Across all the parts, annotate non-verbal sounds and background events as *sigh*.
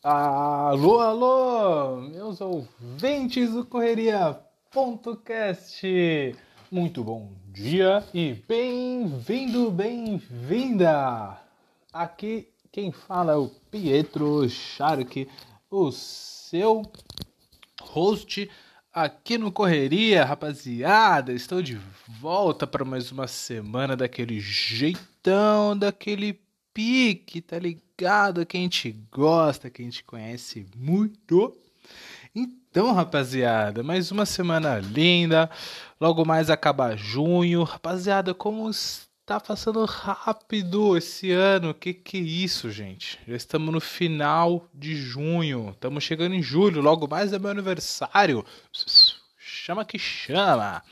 Alô, alô, meus ouvintes do Correria.cast. Muito bom dia e bem-vindo, bem-vinda. Aqui quem fala é o Pietro Shark, o seu host aqui no Correria, rapaziada. Estou de volta para mais uma semana daquele jeitão, daquele pique, tá ligado? Que a gente gosta, que a gente conhece muito. Então, rapaziada, mais uma semana linda. Logo mais acaba junho. Rapaziada, como está passando rápido esse ano? Que que é isso, gente? Já estamos no final de junho. Estamos chegando em julho. Logo mais é meu aniversário. Chama que chama.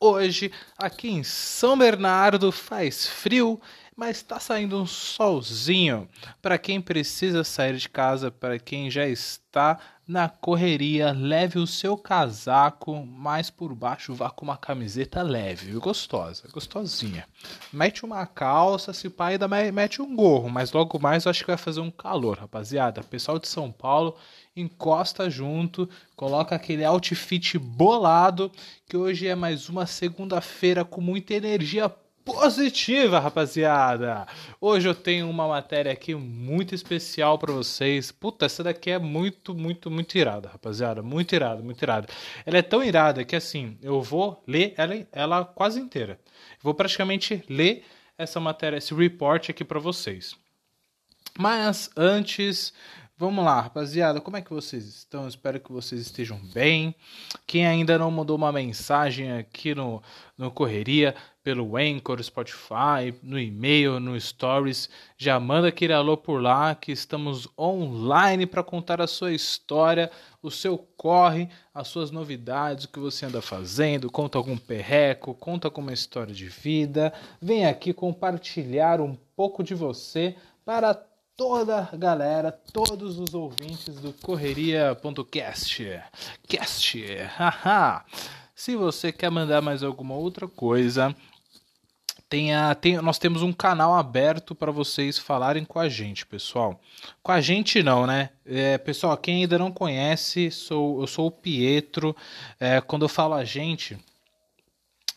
Hoje, aqui em São Bernardo, faz frio mas está saindo um solzinho para quem precisa sair de casa, para quem já está na correria, leve o seu casaco, mas por baixo vá com uma camiseta leve, gostosa, gostosinha. Mete uma calça, se pai ainda mete um gorro, mas logo mais eu acho que vai fazer um calor, rapaziada. Pessoal de São Paulo, encosta junto, coloca aquele outfit bolado, que hoje é mais uma segunda-feira com muita energia positiva, rapaziada. Hoje eu tenho uma matéria aqui muito especial para vocês. Puta, essa daqui é muito, muito, muito irada, rapaziada. Muito irada, muito irada. Ela é tão irada que assim, eu vou ler ela, ela quase inteira. vou praticamente ler essa matéria, esse report aqui para vocês. Mas antes, Vamos lá, rapaziada, como é que vocês estão? espero que vocês estejam bem. Quem ainda não mandou uma mensagem aqui no, no Correria, pelo Anchor, Spotify, no e-mail, no Stories, já manda aquele alô por lá que estamos online para contar a sua história, o seu corre, as suas novidades, o que você anda fazendo, conta algum perreco, conta alguma história de vida. Vem aqui compartilhar um pouco de você para toda a galera, todos os ouvintes do Correria.cast. Cast, *laughs* haha. Se você quer mandar mais alguma outra coisa, tenha, tem, nós temos um canal aberto para vocês falarem com a gente, pessoal. Com a gente não, né? É, pessoal, quem ainda não conhece, sou, eu sou o Pietro. É, quando eu falo a gente,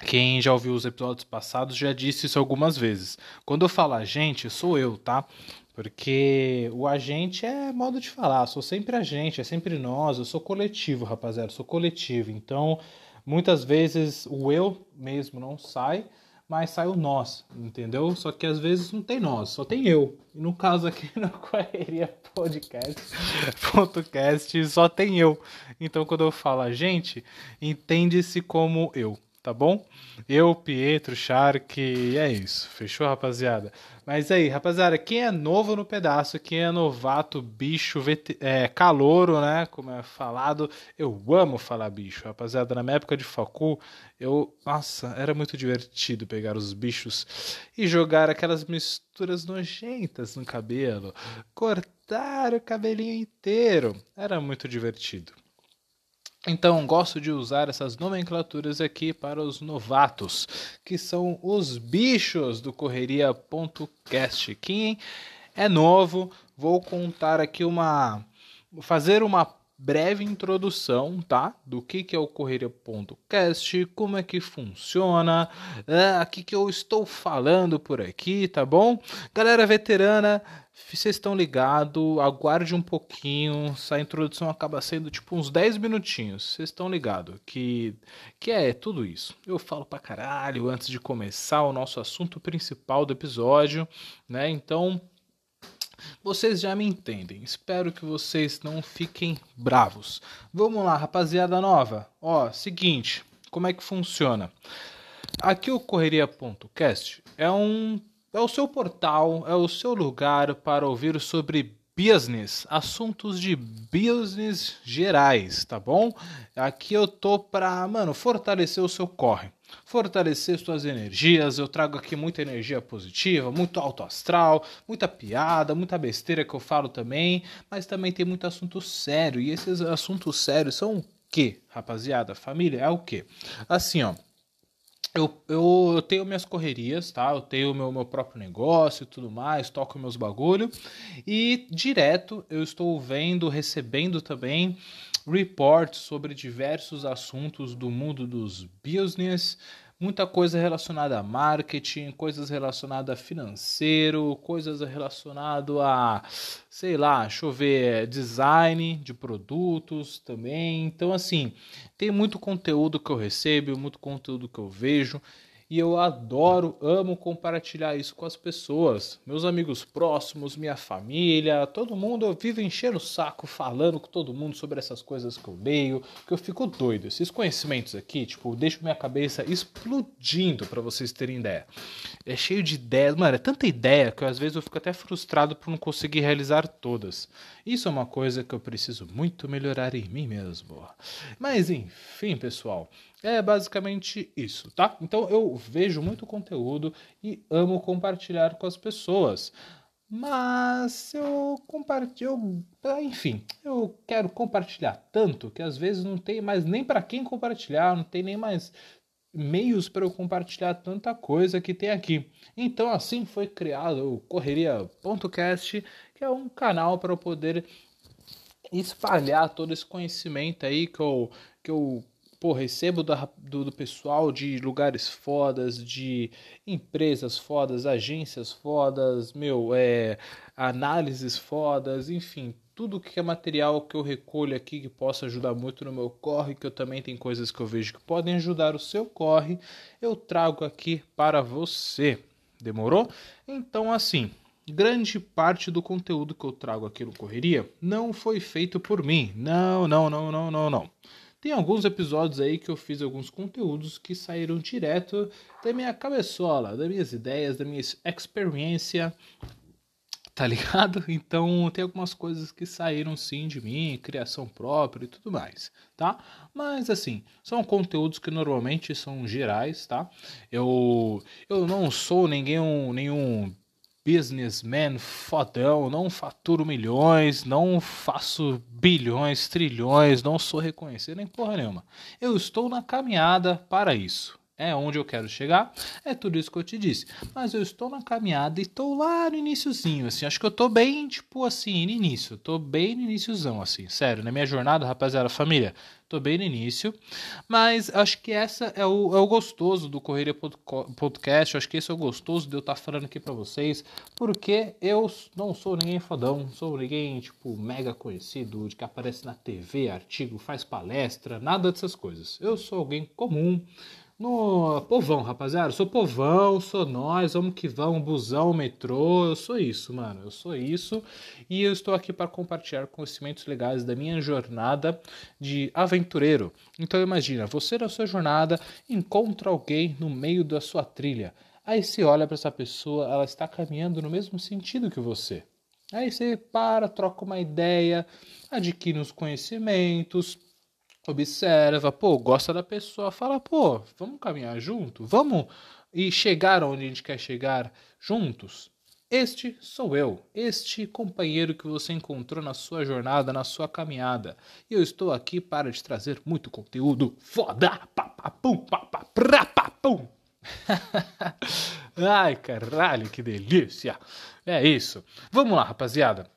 quem já ouviu os episódios passados já disse isso algumas vezes. Quando eu falo a gente, sou eu, tá? Porque o agente é modo de falar, sou sempre agente, é sempre nós, eu sou coletivo, rapaziada, sou coletivo. Então, muitas vezes o eu mesmo não sai, mas sai o nós, entendeu? Só que às vezes não tem nós, só tem eu. E no caso aqui *laughs* no Correria Podcast, *laughs* podcast só tem eu. Então, quando eu falo a gente, entende-se como eu tá bom? Eu, Pietro, Shark, e é isso. Fechou, rapaziada? Mas aí, rapaziada, quem é novo no pedaço, quem é novato, bicho, vet... é, calouro, né? Como é falado, eu amo falar bicho, rapaziada. Na minha época de facu, eu. Nossa, era muito divertido pegar os bichos e jogar aquelas misturas nojentas no cabelo, cortar o cabelinho inteiro. Era muito divertido. Então, gosto de usar essas nomenclaturas aqui para os novatos, que são os bichos do Correria.cast. Quem é novo, vou contar aqui uma. fazer uma breve introdução, tá? Do que, que é o Correria.cast, como é que funciona, é, o que, que eu estou falando por aqui, tá bom? Galera veterana, vocês estão ligados, aguarde um pouquinho, essa introdução acaba sendo tipo uns 10 minutinhos, vocês estão ligados que, que é tudo isso. Eu falo pra caralho antes de começar o nosso assunto principal do episódio, né? Então vocês já me entendem. Espero que vocês não fiquem bravos. Vamos lá, rapaziada nova. Ó, seguinte, como é que funciona? Aqui o correria.cast é um é o seu portal, é o seu lugar para ouvir sobre business, assuntos de business gerais, tá bom? Aqui eu tô para, mano, fortalecer o seu corre fortalecer suas energias. Eu trago aqui muita energia positiva, muito alto astral, muita piada, muita besteira que eu falo também, mas também tem muito assunto sério. E esses assuntos sérios são o que, rapaziada? Família é o que? Assim, ó. Eu, eu tenho minhas correrias, tá? Eu tenho meu, meu próprio negócio e tudo mais, toco meus bagulho. E direto eu estou vendo, recebendo também reports sobre diversos assuntos do mundo dos business, muita coisa relacionada a marketing, coisas relacionadas a financeiro, coisas relacionadas a, sei lá, deixa eu ver, design de produtos também. Então, assim, tem muito conteúdo que eu recebo, muito conteúdo que eu vejo e eu adoro, amo compartilhar isso com as pessoas, meus amigos próximos, minha família, todo mundo. Eu vivo enchendo o saco falando com todo mundo sobre essas coisas que eu leio, que eu fico doido. Esses conhecimentos aqui, tipo, deixo minha cabeça explodindo para vocês terem ideia. É cheio de ideias, mano, é tanta ideia que às vezes eu fico até frustrado por não conseguir realizar todas. Isso é uma coisa que eu preciso muito melhorar em mim mesmo. Mas enfim, pessoal. É basicamente isso, tá? Então eu vejo muito conteúdo e amo compartilhar com as pessoas. Mas eu compartilho, enfim, eu quero compartilhar tanto que às vezes não tem mais nem para quem compartilhar, não tem nem mais meios para eu compartilhar tanta coisa que tem aqui. Então assim foi criado o correria.cast, que é um canal para eu poder espalhar todo esse conhecimento aí que eu, que eu pô, recebo do, do, do, pessoal de lugares fodas, de empresas fodas, agências fodas, meu, é, análises fodas, enfim, tudo que é material que eu recolho aqui que possa ajudar muito no meu corre, que eu também tenho coisas que eu vejo que podem ajudar o seu corre, eu trago aqui para você. Demorou? Então, assim, grande parte do conteúdo que eu trago aqui no Correria não foi feito por mim. Não, não, não, não, não, não. Tem alguns episódios aí que eu fiz alguns conteúdos que saíram direto da minha cabeçola, das minhas ideias, da minha experiência, tá ligado? *laughs* Então tem algumas coisas que saíram sim de mim, criação própria e tudo mais, tá? Mas assim, são conteúdos que normalmente são gerais, tá? Eu eu não sou ninguém nenhum businessman fodão, não faturo milhões, não faço bilhões, trilhões, não sou reconhecido nem porra nenhuma. Eu estou na caminhada para isso. É onde eu quero chegar, é tudo isso que eu te disse. Mas eu estou na caminhada e estou lá no iníciozinho, assim. Acho que eu estou bem, tipo assim, no início. Estou bem no iníciozão, assim. Sério, na minha jornada, rapaziada, família, Tô bem no início, mas acho que essa é o, é o gostoso do Correria Podcast. Acho que esse é o gostoso de eu estar tá falando aqui para vocês, porque eu não sou ninguém fodão, sou ninguém tipo mega conhecido, de que aparece na TV, artigo, faz palestra, nada dessas coisas. Eu sou alguém comum no povão, rapaziada. Eu sou povão, sou nós, vamos que vamos, busão, metrô. Eu sou isso, mano. Eu sou isso. E eu estou aqui para compartilhar conhecimentos legais da minha jornada de aventureiro. Então imagina, você na sua jornada encontra alguém no meio da sua trilha. Aí você olha para essa pessoa, ela está caminhando no mesmo sentido que você. Aí você para, troca uma ideia, adquire os conhecimentos observa, pô, gosta da pessoa, fala, pô, vamos caminhar junto? Vamos e chegar onde a gente quer chegar juntos? Este sou eu, este companheiro que você encontrou na sua jornada, na sua caminhada. E eu estou aqui para te trazer muito conteúdo foda! Papapum, papapum! *laughs* Ai, caralho, que delícia! É isso. Vamos lá, rapaziada.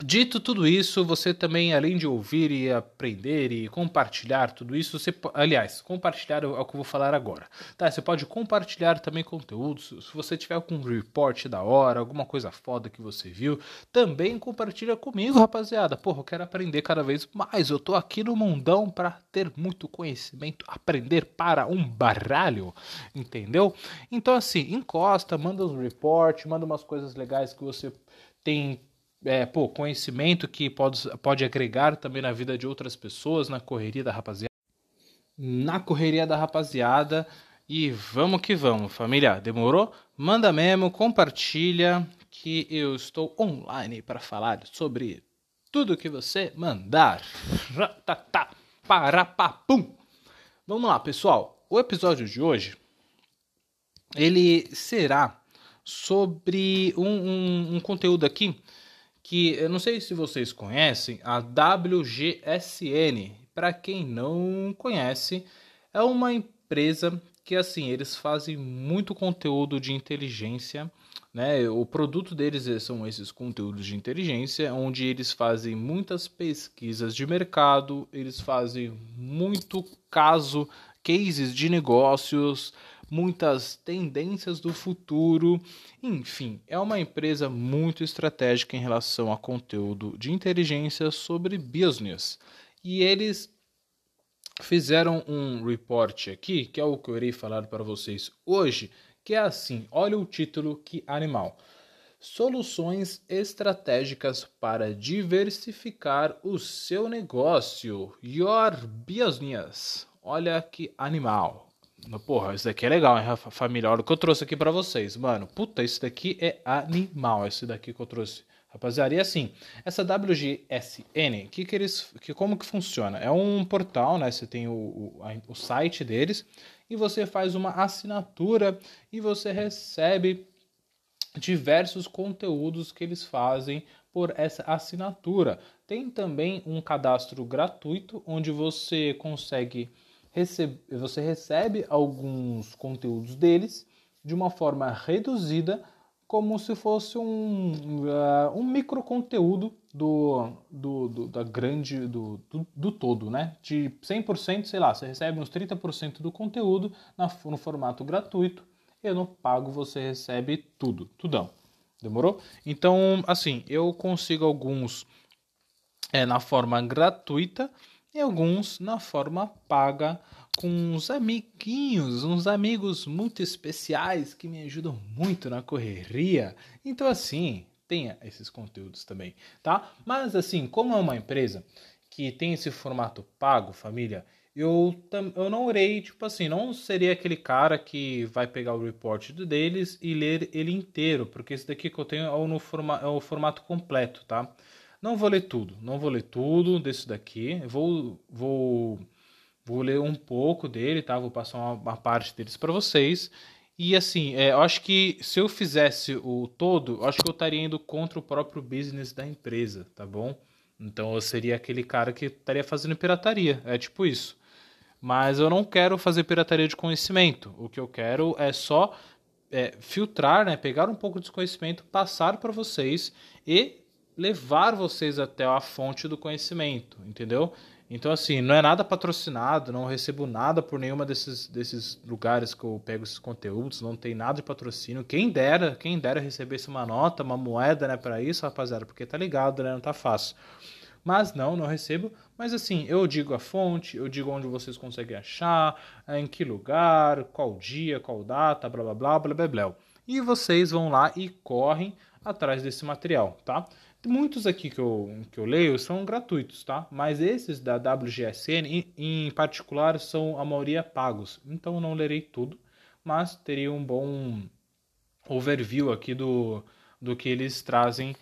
Dito tudo isso, você também, além de ouvir e aprender e compartilhar tudo isso, você, aliás, compartilhar é o que eu vou falar agora, tá? Você pode compartilhar também conteúdos, se você tiver algum report da hora, alguma coisa foda que você viu, também compartilha comigo, rapaziada. Porra, eu quero aprender cada vez mais, eu tô aqui no mundão para ter muito conhecimento, aprender para um baralho, entendeu? Então, assim, encosta, manda uns report, manda umas coisas legais que você tem é, pô, conhecimento que pode, pode agregar também na vida de outras pessoas, na correria da rapaziada. Na correria da rapaziada. E vamos que vamos, família. Demorou? Manda mesmo, compartilha que eu estou online para falar sobre tudo que você mandar. Parapapum. Vamos lá, pessoal. O episódio de hoje ele será sobre um, um, um conteúdo aqui que eu não sei se vocês conhecem a WGSN. Para quem não conhece, é uma empresa que assim, eles fazem muito conteúdo de inteligência, né? O produto deles são esses conteúdos de inteligência, onde eles fazem muitas pesquisas de mercado, eles fazem muito caso, cases de negócios, muitas tendências do futuro. Enfim, é uma empresa muito estratégica em relação a conteúdo de inteligência sobre business. E eles fizeram um report aqui, que é o que eu irei falar para vocês hoje, que é assim: olha o título que animal. Soluções estratégicas para diversificar o seu negócio. Your business. Olha que animal. Porra, isso daqui é legal, hein, família? Olha o que eu trouxe aqui para vocês, mano. Puta, isso daqui é animal, esse daqui que eu trouxe. Rapaziada, e assim, essa WGSN, que que eles, que, como que funciona? É um portal, né? Você tem o, o, a, o site deles e você faz uma assinatura e você recebe diversos conteúdos que eles fazem por essa assinatura. Tem também um cadastro gratuito onde você consegue você recebe alguns conteúdos deles de uma forma reduzida, como se fosse um, uh, um micro conteúdo do, do, do, da grande, do, do, do, todo, né? De 100%, sei lá, você recebe uns 30% do conteúdo na, no formato gratuito e no pago você recebe tudo, tudão. Demorou? Então, assim, eu consigo alguns é, na forma gratuita e alguns na forma paga com uns amiguinhos, uns amigos muito especiais que me ajudam muito na correria. Então assim, tenha esses conteúdos também, tá? Mas assim, como é uma empresa que tem esse formato pago, família, eu, eu não irei, tipo assim, não seria aquele cara que vai pegar o report deles e ler ele inteiro, porque esse daqui que eu tenho é, no forma, é o formato completo, tá? Não vou ler tudo, não vou ler tudo desse daqui. Vou, vou, vou ler um pouco dele, tá? Vou passar uma, uma parte deles para vocês. E assim, é, eu acho que se eu fizesse o todo, eu acho que eu estaria indo contra o próprio business da empresa, tá bom? Então eu seria aquele cara que estaria fazendo pirataria, é tipo isso. Mas eu não quero fazer pirataria de conhecimento. O que eu quero é só é, filtrar, né, pegar um pouco de conhecimento, passar para vocês e levar vocês até a fonte do conhecimento, entendeu? Então, assim, não é nada patrocinado, não recebo nada por nenhuma desses, desses lugares que eu pego esses conteúdos, não tem nada de patrocínio. Quem dera, quem dera recebesse uma nota, uma moeda, né, para isso, rapaziada, porque tá ligado, né, não tá fácil. Mas não, não recebo. Mas assim, eu digo a fonte, eu digo onde vocês conseguem achar, em que lugar, qual dia, qual data, blá blá blá blá blá blá. E vocês vão lá e correm atrás desse material, tá? Muitos aqui que eu, que eu leio são gratuitos, tá? Mas esses da WGSN, em, em particular, são a maioria pagos. Então não lerei tudo, mas teria um bom overview aqui do, do que eles trazem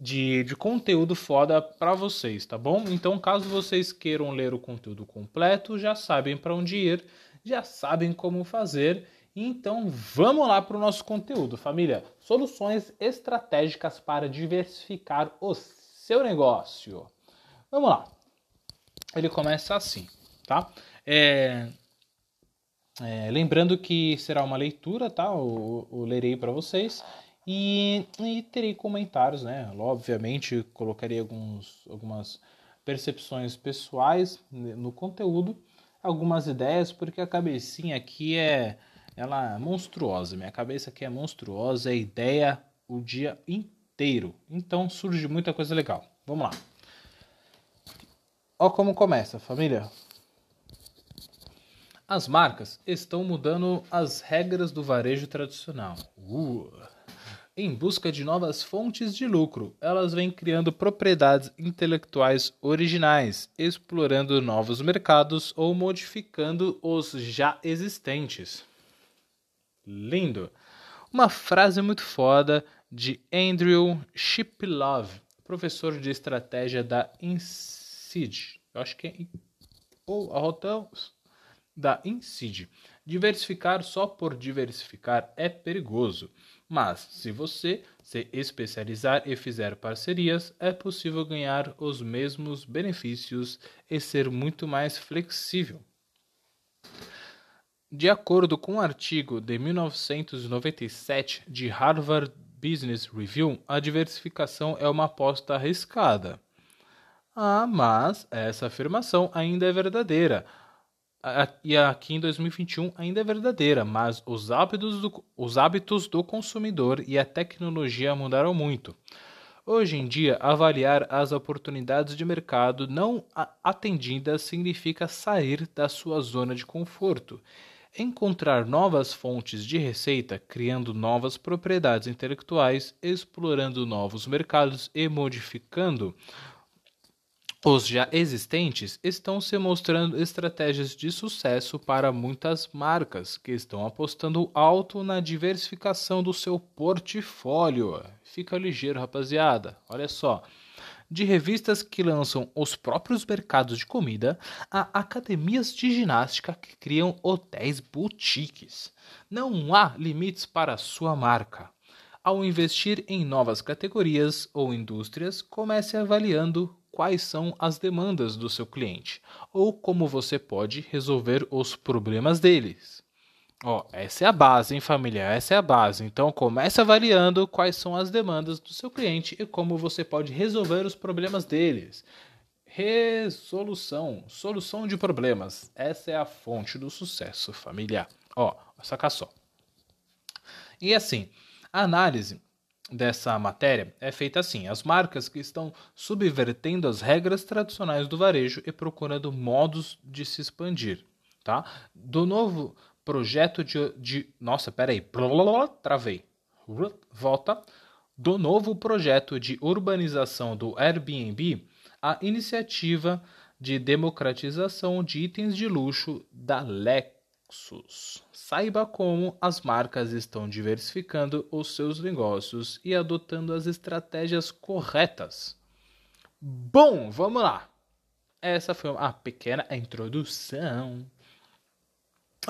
de, de conteúdo foda para vocês, tá bom? Então, caso vocês queiram ler o conteúdo completo, já sabem para onde ir, já sabem como fazer então vamos lá para o nosso conteúdo, família. Soluções estratégicas para diversificar o seu negócio. Vamos lá. Ele começa assim, tá? É, é, lembrando que será uma leitura, tá? Eu, lerei para vocês e, e, terei comentários, né? Obviamente colocarei alguns, algumas percepções pessoais no conteúdo, algumas ideias, porque a cabecinha aqui é ela é monstruosa. Minha cabeça aqui é monstruosa, é ideia o dia inteiro. Então surge muita coisa legal. Vamos lá. Ó como começa, família. As marcas estão mudando as regras do varejo tradicional. Uh. Em busca de novas fontes de lucro, elas vêm criando propriedades intelectuais originais, explorando novos mercados ou modificando os já existentes. Lindo. Uma frase muito foda de Andrew Shiplove, professor de estratégia da INSEAD. Eu acho que é ou a hotel da INSEAD. Diversificar só por diversificar é perigoso, mas se você se especializar e fizer parcerias, é possível ganhar os mesmos benefícios e ser muito mais flexível. De acordo com um artigo de 1997 de Harvard Business Review, a diversificação é uma aposta arriscada. Ah, mas essa afirmação ainda é verdadeira. E aqui em 2021 ainda é verdadeira, mas os hábitos, do, os hábitos do consumidor e a tecnologia mudaram muito. Hoje em dia, avaliar as oportunidades de mercado não atendidas significa sair da sua zona de conforto encontrar novas fontes de receita, criando novas propriedades intelectuais, explorando novos mercados e modificando os já existentes estão se mostrando estratégias de sucesso para muitas marcas que estão apostando alto na diversificação do seu portfólio. Fica ligeiro, rapaziada. Olha só de revistas que lançam os próprios mercados de comida a academias de ginástica que criam hotéis boutiques. Não há limites para sua marca. Ao investir em novas categorias ou indústrias, comece avaliando quais são as demandas do seu cliente ou como você pode resolver os problemas deles. Ó, essa é a base, hein, família? Essa é a base. Então, comece avaliando quais são as demandas do seu cliente e como você pode resolver os problemas deles. Resolução, solução de problemas. Essa é a fonte do sucesso, família. Ó, saca só. E assim, a análise dessa matéria é feita assim: as marcas que estão subvertendo as regras tradicionais do varejo e procurando modos de se expandir, tá? Do novo projeto de, de nossa, peraí, travei, volta, do novo projeto de urbanização do Airbnb, a iniciativa de democratização de itens de luxo da Lexus. Saiba como as marcas estão diversificando os seus negócios e adotando as estratégias corretas. Bom, vamos lá. Essa foi uma pequena introdução.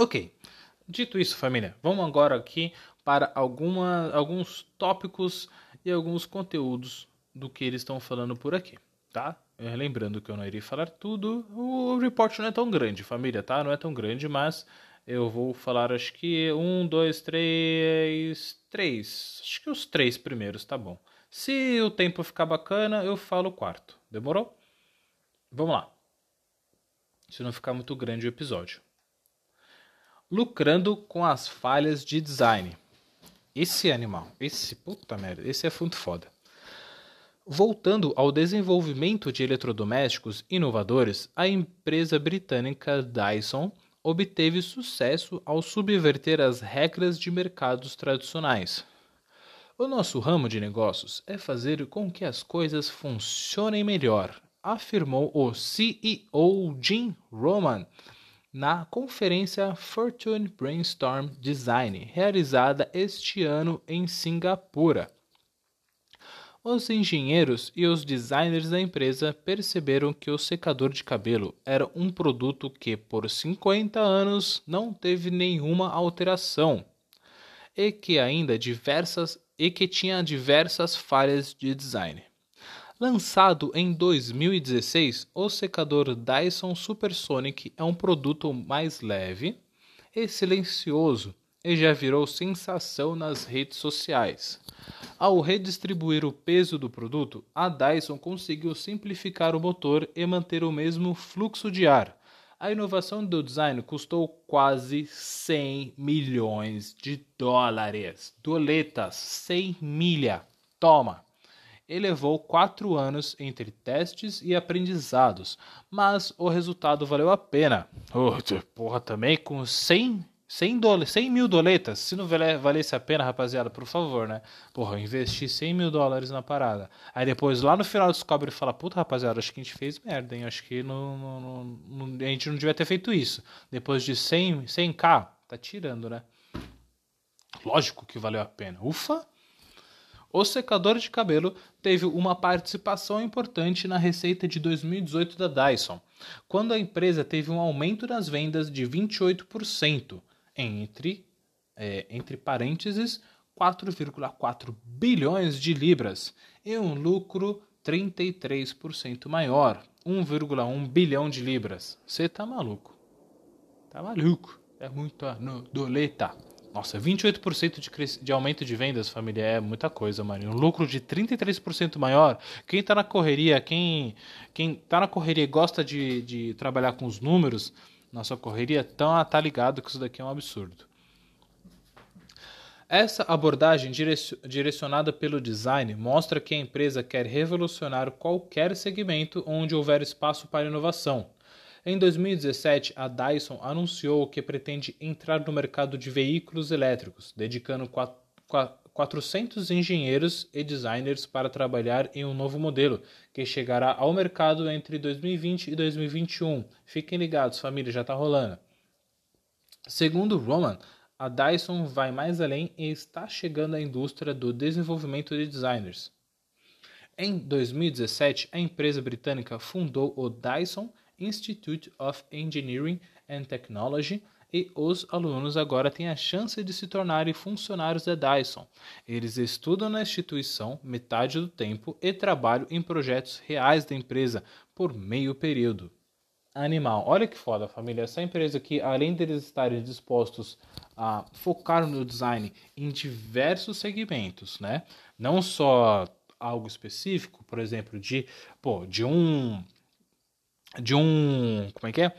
Ok. Dito isso, família, vamos agora aqui para alguma, alguns tópicos e alguns conteúdos do que eles estão falando por aqui, tá? É, lembrando que eu não irei falar tudo, o report não é tão grande, família, tá? Não é tão grande, mas eu vou falar acho que um, dois, três, três. Acho que os três primeiros, tá bom. Se o tempo ficar bacana, eu falo o quarto. Demorou? Vamos lá. Se não ficar muito grande o episódio lucrando com as falhas de design. Esse animal, esse puta merda, esse é muito foda. Voltando ao desenvolvimento de eletrodomésticos inovadores, a empresa britânica Dyson obteve sucesso ao subverter as regras de mercados tradicionais. O nosso ramo de negócios é fazer com que as coisas funcionem melhor, afirmou o CEO Jim Roman na conferência Fortune Brainstorm Design, realizada este ano em Singapura. Os engenheiros e os designers da empresa perceberam que o secador de cabelo era um produto que, por 50 anos, não teve nenhuma alteração e que ainda diversas e que tinha diversas falhas de design. Lançado em 2016, o secador Dyson Supersonic é um produto mais leve e silencioso e já virou sensação nas redes sociais. Ao redistribuir o peso do produto, a Dyson conseguiu simplificar o motor e manter o mesmo fluxo de ar. A inovação do design custou quase 100 milhões de dólares. Doletas, 100 milha. Toma! E levou quatro anos entre testes e aprendizados, mas o resultado valeu a pena. Oh, porra, também com 100, 100, dole, 100 mil doletas, se não valesse a pena, rapaziada, por favor, né? Porra, eu investi 100 mil dólares na parada. Aí depois, lá no final, descobre e fala, puta, rapaziada, acho que a gente fez merda, hein? Acho que não, não, não, a gente não devia ter feito isso. Depois de 100, 100k, tá tirando, né? Lógico que valeu a pena. Ufa! O secador de cabelo teve uma participação importante na receita de 2018 da Dyson, quando a empresa teve um aumento nas vendas de 28%, entre, é, entre parênteses, 4,4 bilhões de libras, e um lucro 33% maior, 1,1 bilhão de libras. Você tá maluco? Tá maluco? É muita doleta. Nossa, 28% de, de aumento de vendas, família, é muita coisa, mano. Um lucro de 33% maior. Quem tá na correria, quem, quem tá na correria e gosta de, de trabalhar com os números na sua correria, tão, tá ligado que isso daqui é um absurdo. Essa abordagem direcionada pelo design mostra que a empresa quer revolucionar qualquer segmento onde houver espaço para inovação. Em 2017, a Dyson anunciou que pretende entrar no mercado de veículos elétricos, dedicando 400 engenheiros e designers para trabalhar em um novo modelo, que chegará ao mercado entre 2020 e 2021. Fiquem ligados, família, já está rolando. Segundo Roman, a Dyson vai mais além e está chegando à indústria do desenvolvimento de designers. Em 2017, a empresa britânica fundou o Dyson Institute of Engineering and Technology e os alunos agora têm a chance de se tornarem funcionários da Dyson. Eles estudam na instituição metade do tempo e trabalham em projetos reais da empresa por meio período animal. Olha que foda, família. Essa empresa aqui, além deles estarem dispostos a focar no design em diversos segmentos, né? Não só algo específico, por exemplo, de, pô, de um de um, como é que é?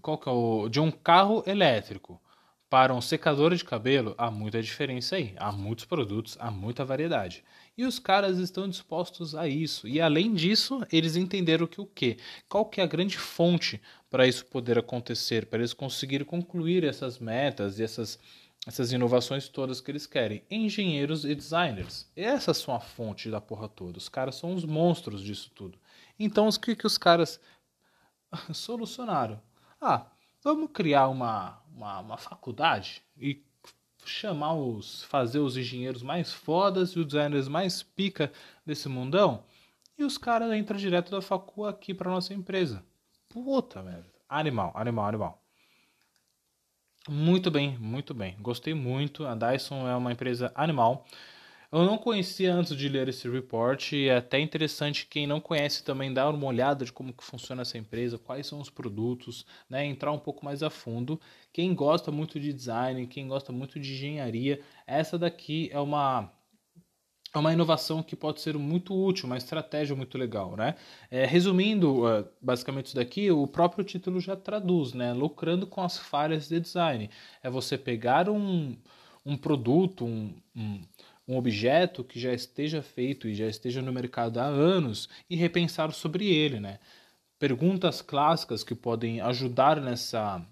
Qual que é o de um carro elétrico para um secador de cabelo, há muita diferença aí. Há muitos produtos, há muita variedade. E os caras estão dispostos a isso. E além disso, eles entenderam que o quê? Qual que é a grande fonte para isso poder acontecer, para eles conseguirem concluir essas metas e essas, essas inovações todas que eles querem? Engenheiros e designers. Essas são a fonte da porra toda. Os caras são os monstros disso tudo. Então, o que, que os caras *laughs* solucionaram? Ah, vamos criar uma, uma, uma faculdade e chamar os. fazer os engenheiros mais fodas e os designers mais pica desse mundão. E os caras entram direto da facu aqui pra nossa empresa. Puta merda. Animal, animal, animal. Muito bem, muito bem. Gostei muito. A Dyson é uma empresa animal. Eu não conhecia antes de ler esse report e é até interessante quem não conhece também dar uma olhada de como que funciona essa empresa, quais são os produtos, né, entrar um pouco mais a fundo. Quem gosta muito de design, quem gosta muito de engenharia, essa daqui é uma é uma inovação que pode ser muito útil, uma estratégia muito legal, né? É, resumindo, é, basicamente isso daqui, o próprio título já traduz, né? Lucrando com as falhas de design. É você pegar um, um produto, um, um um objeto que já esteja feito e já esteja no mercado há anos e repensar sobre ele, né? Perguntas clássicas que podem ajudar nessa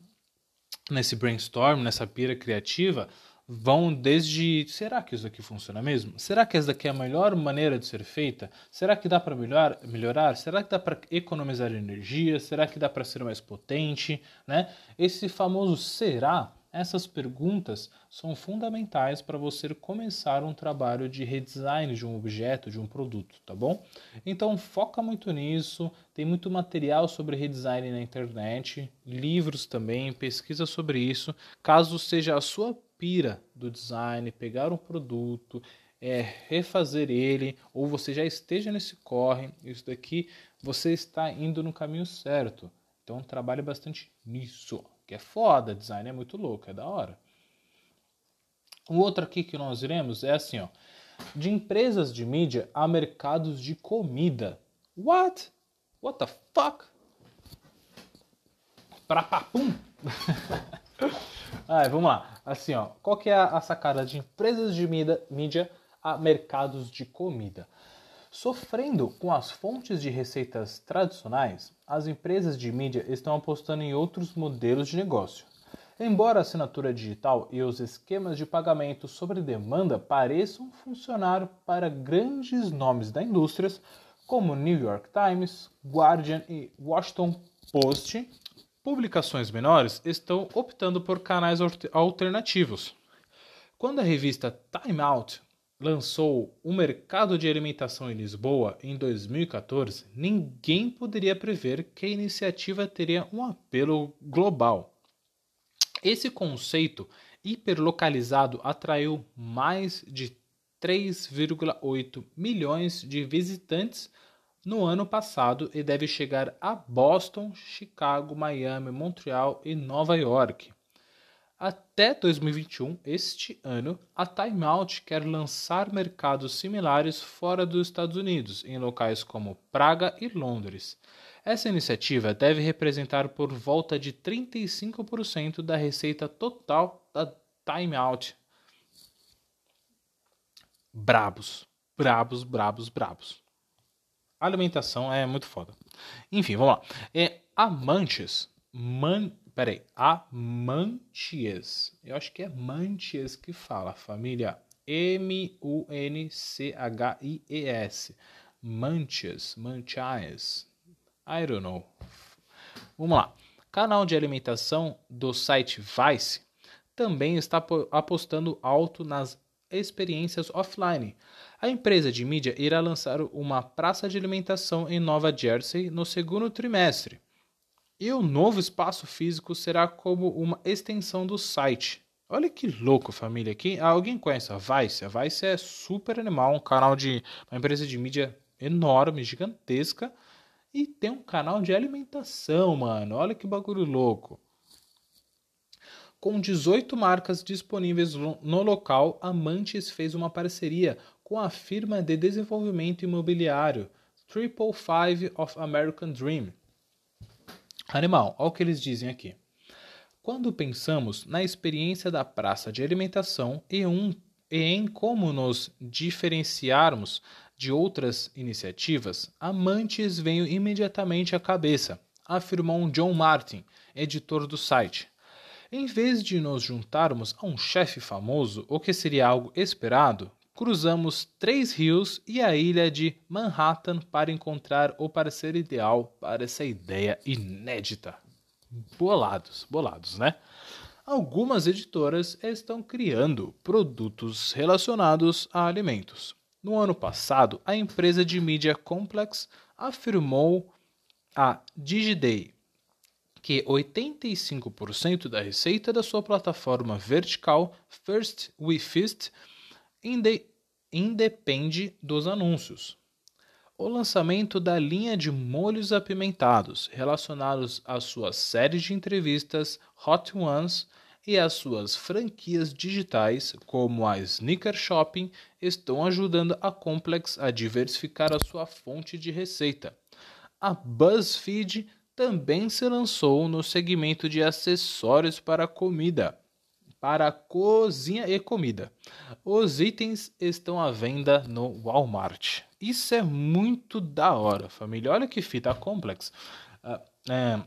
nesse brainstorm, nessa pira criativa, vão desde será que isso aqui funciona mesmo? Será que essa daqui é a melhor maneira de ser feita? Será que dá para melhor, melhorar? Será que dá para economizar energia? Será que dá para ser mais potente, né? Esse famoso será essas perguntas são fundamentais para você começar um trabalho de redesign de um objeto, de um produto, tá bom? Então foca muito nisso, tem muito material sobre redesign na internet, livros também, pesquisa sobre isso. Caso seja a sua pira do design, pegar um produto, é, refazer ele, ou você já esteja nesse corre, isso daqui, você está indo no caminho certo. Então trabalhe bastante nisso que é foda, design é muito louco, é da hora. O outro aqui que nós iremos é assim, ó. De empresas de mídia a mercados de comida. What? What the fuck? Pra papum? *laughs* Ai, vamos lá. Assim, ó. Qual que é a sacada de empresas de mídia, mídia a mercados de comida? Sofrendo com as fontes de receitas tradicionais, as empresas de mídia estão apostando em outros modelos de negócio. Embora a assinatura digital e os esquemas de pagamento sobre demanda pareçam funcionar para grandes nomes da indústria, como New York Times, Guardian e Washington Post, publicações menores estão optando por canais alternativos. Quando a revista Time Out lançou o mercado de alimentação em Lisboa em 2014, ninguém poderia prever que a iniciativa teria um apelo global. Esse conceito hiperlocalizado atraiu mais de 3,8 milhões de visitantes no ano passado e deve chegar a Boston, Chicago, Miami, Montreal e Nova York. Até 2021, este ano, a Time Out quer lançar mercados similares fora dos Estados Unidos, em locais como Praga e Londres. Essa iniciativa deve representar por volta de 35% da receita total da Time Out. Brabos, brabos, brabos, brabos. A alimentação é muito foda. Enfim, vamos lá. É Amantes. Man, peraí. Amantias. Eu acho que é Mantias que fala, família. M-U-N-C-H-I-E-S. Mantias. Mantias. I don't know. Vamos lá. Canal de alimentação do site Vice também está apostando alto nas experiências offline. A empresa de mídia irá lançar uma praça de alimentação em Nova Jersey no segundo trimestre. E o novo espaço físico será como uma extensão do site. Olha que louco, família. Aqui, alguém conhece a Vice? A Vice é super animal, um canal de uma empresa de mídia enorme, gigantesca, e tem um canal de alimentação, mano. Olha que bagulho louco. Com 18 marcas disponíveis no local, a Mantis fez uma parceria com a firma de desenvolvimento imobiliário Triple Five of American Dream. Animal, olha o que eles dizem aqui. Quando pensamos na experiência da praça de alimentação e, um, e em como nos diferenciarmos de outras iniciativas, Amantes veio imediatamente à cabeça, afirmou John Martin, editor do site. Em vez de nos juntarmos a um chefe famoso, o que seria algo esperado, cruzamos três rios e a ilha de Manhattan para encontrar o parceiro ideal para essa ideia inédita. Bolados, bolados, né? Algumas editoras estão criando produtos relacionados a alimentos. No ano passado, a empresa de mídia Complex afirmou a DigiDay que 85% da receita da sua plataforma vertical First We Feast independe dos anúncios. O lançamento da linha de molhos apimentados relacionados à sua série de entrevistas Hot Ones e as suas franquias digitais, como a Sneaker Shopping, estão ajudando a Complex a diversificar a sua fonte de receita. A BuzzFeed também se lançou no segmento de acessórios para comida, para cozinha e comida. Os itens estão à venda no Walmart. Isso é muito da hora, família. Olha que fita Complex. Uh, é,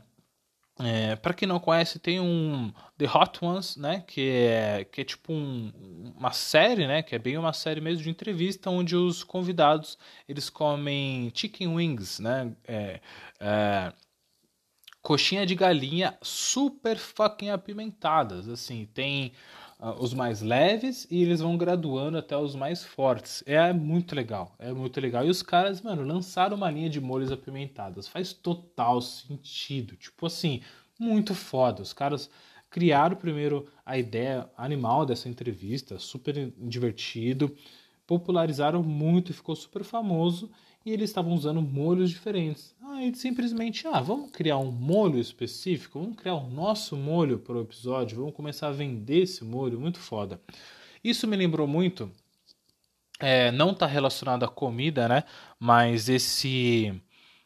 é, para quem não conhece, tem um The Hot Ones, né? Que é, que é tipo um, uma série, né? Que é bem uma série mesmo de entrevista, onde os convidados eles comem chicken wings, né? É, é, coxinha de galinha super fucking apimentadas, assim. Tem uh, os mais leves e eles vão graduando até os mais fortes. É muito legal, é muito legal. E os caras, mano, lançaram uma linha de molhos apimentados. Faz total sentido. Tipo assim, muito foda. Os caras criaram primeiro a ideia animal dessa entrevista, super divertido, popularizaram muito e ficou super famoso e eles estavam usando molhos diferentes. Aí simplesmente, ah, vamos criar um molho específico, vamos criar o nosso molho para o episódio, vamos começar a vender esse molho, muito foda. Isso me lembrou muito, é, não está relacionado à comida, né? Mas esse,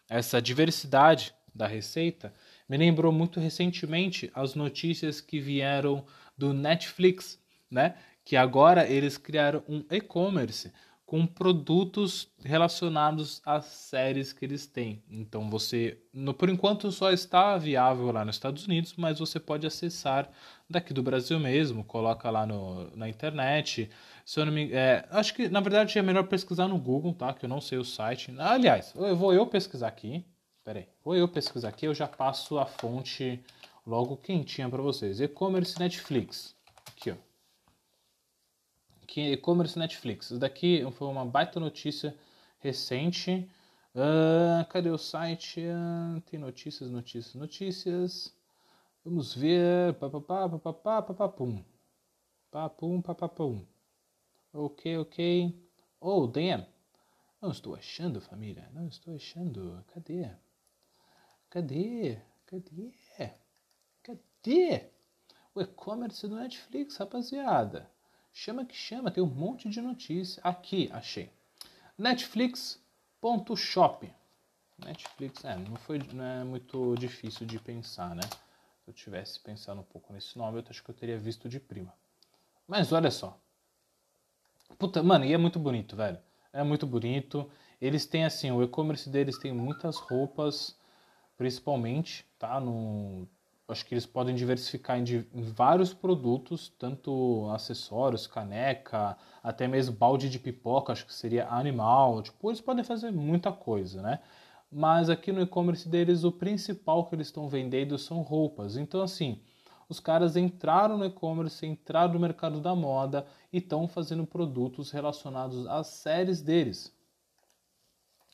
essa diversidade da receita me lembrou muito recentemente as notícias que vieram do Netflix, né? Que agora eles criaram um e-commerce com produtos relacionados às séries que eles têm. Então você, no, por enquanto, só está viável lá nos Estados Unidos, mas você pode acessar daqui do Brasil mesmo, coloca lá no, na internet. Se eu não me, é, acho que na verdade é melhor pesquisar no Google, tá? Que eu não sei o site. Aliás, eu vou eu pesquisar aqui. Peraí, vou eu pesquisar aqui, eu já passo a fonte logo quentinha para vocês. E-commerce Netflix. Aqui, ó que e-commerce Netflix. Isso daqui foi uma baita notícia recente. Uh, cadê o site? Uh, tem notícias, notícias, notícias. Vamos ver. Papapá, papapá, papapum. Papum, papapum. Ok, ok. Oh, damn. Não estou achando, família. Não estou achando. Cadê? Cadê? Cadê? Cadê? o e-commerce do Netflix, rapaziada. Chama que chama, tem um monte de notícia. Aqui, achei. Netflix.shop. Netflix, é, não, foi, não é muito difícil de pensar, né? Se eu tivesse pensado um pouco nesse nome, eu acho que eu teria visto de prima. Mas olha só. Puta, mano, e é muito bonito, velho. É muito bonito. Eles têm, assim, o e-commerce deles tem muitas roupas, principalmente, tá? No, acho que eles podem diversificar em, em, vários produtos, tanto acessórios, caneca, até mesmo balde de pipoca, acho que seria animal. Tipo, eles podem fazer muita coisa, né? Mas aqui no e-commerce deles, o principal que eles estão vendendo são roupas. Então, assim, os caras entraram no e-commerce, entraram no mercado da moda e estão fazendo produtos relacionados às séries deles.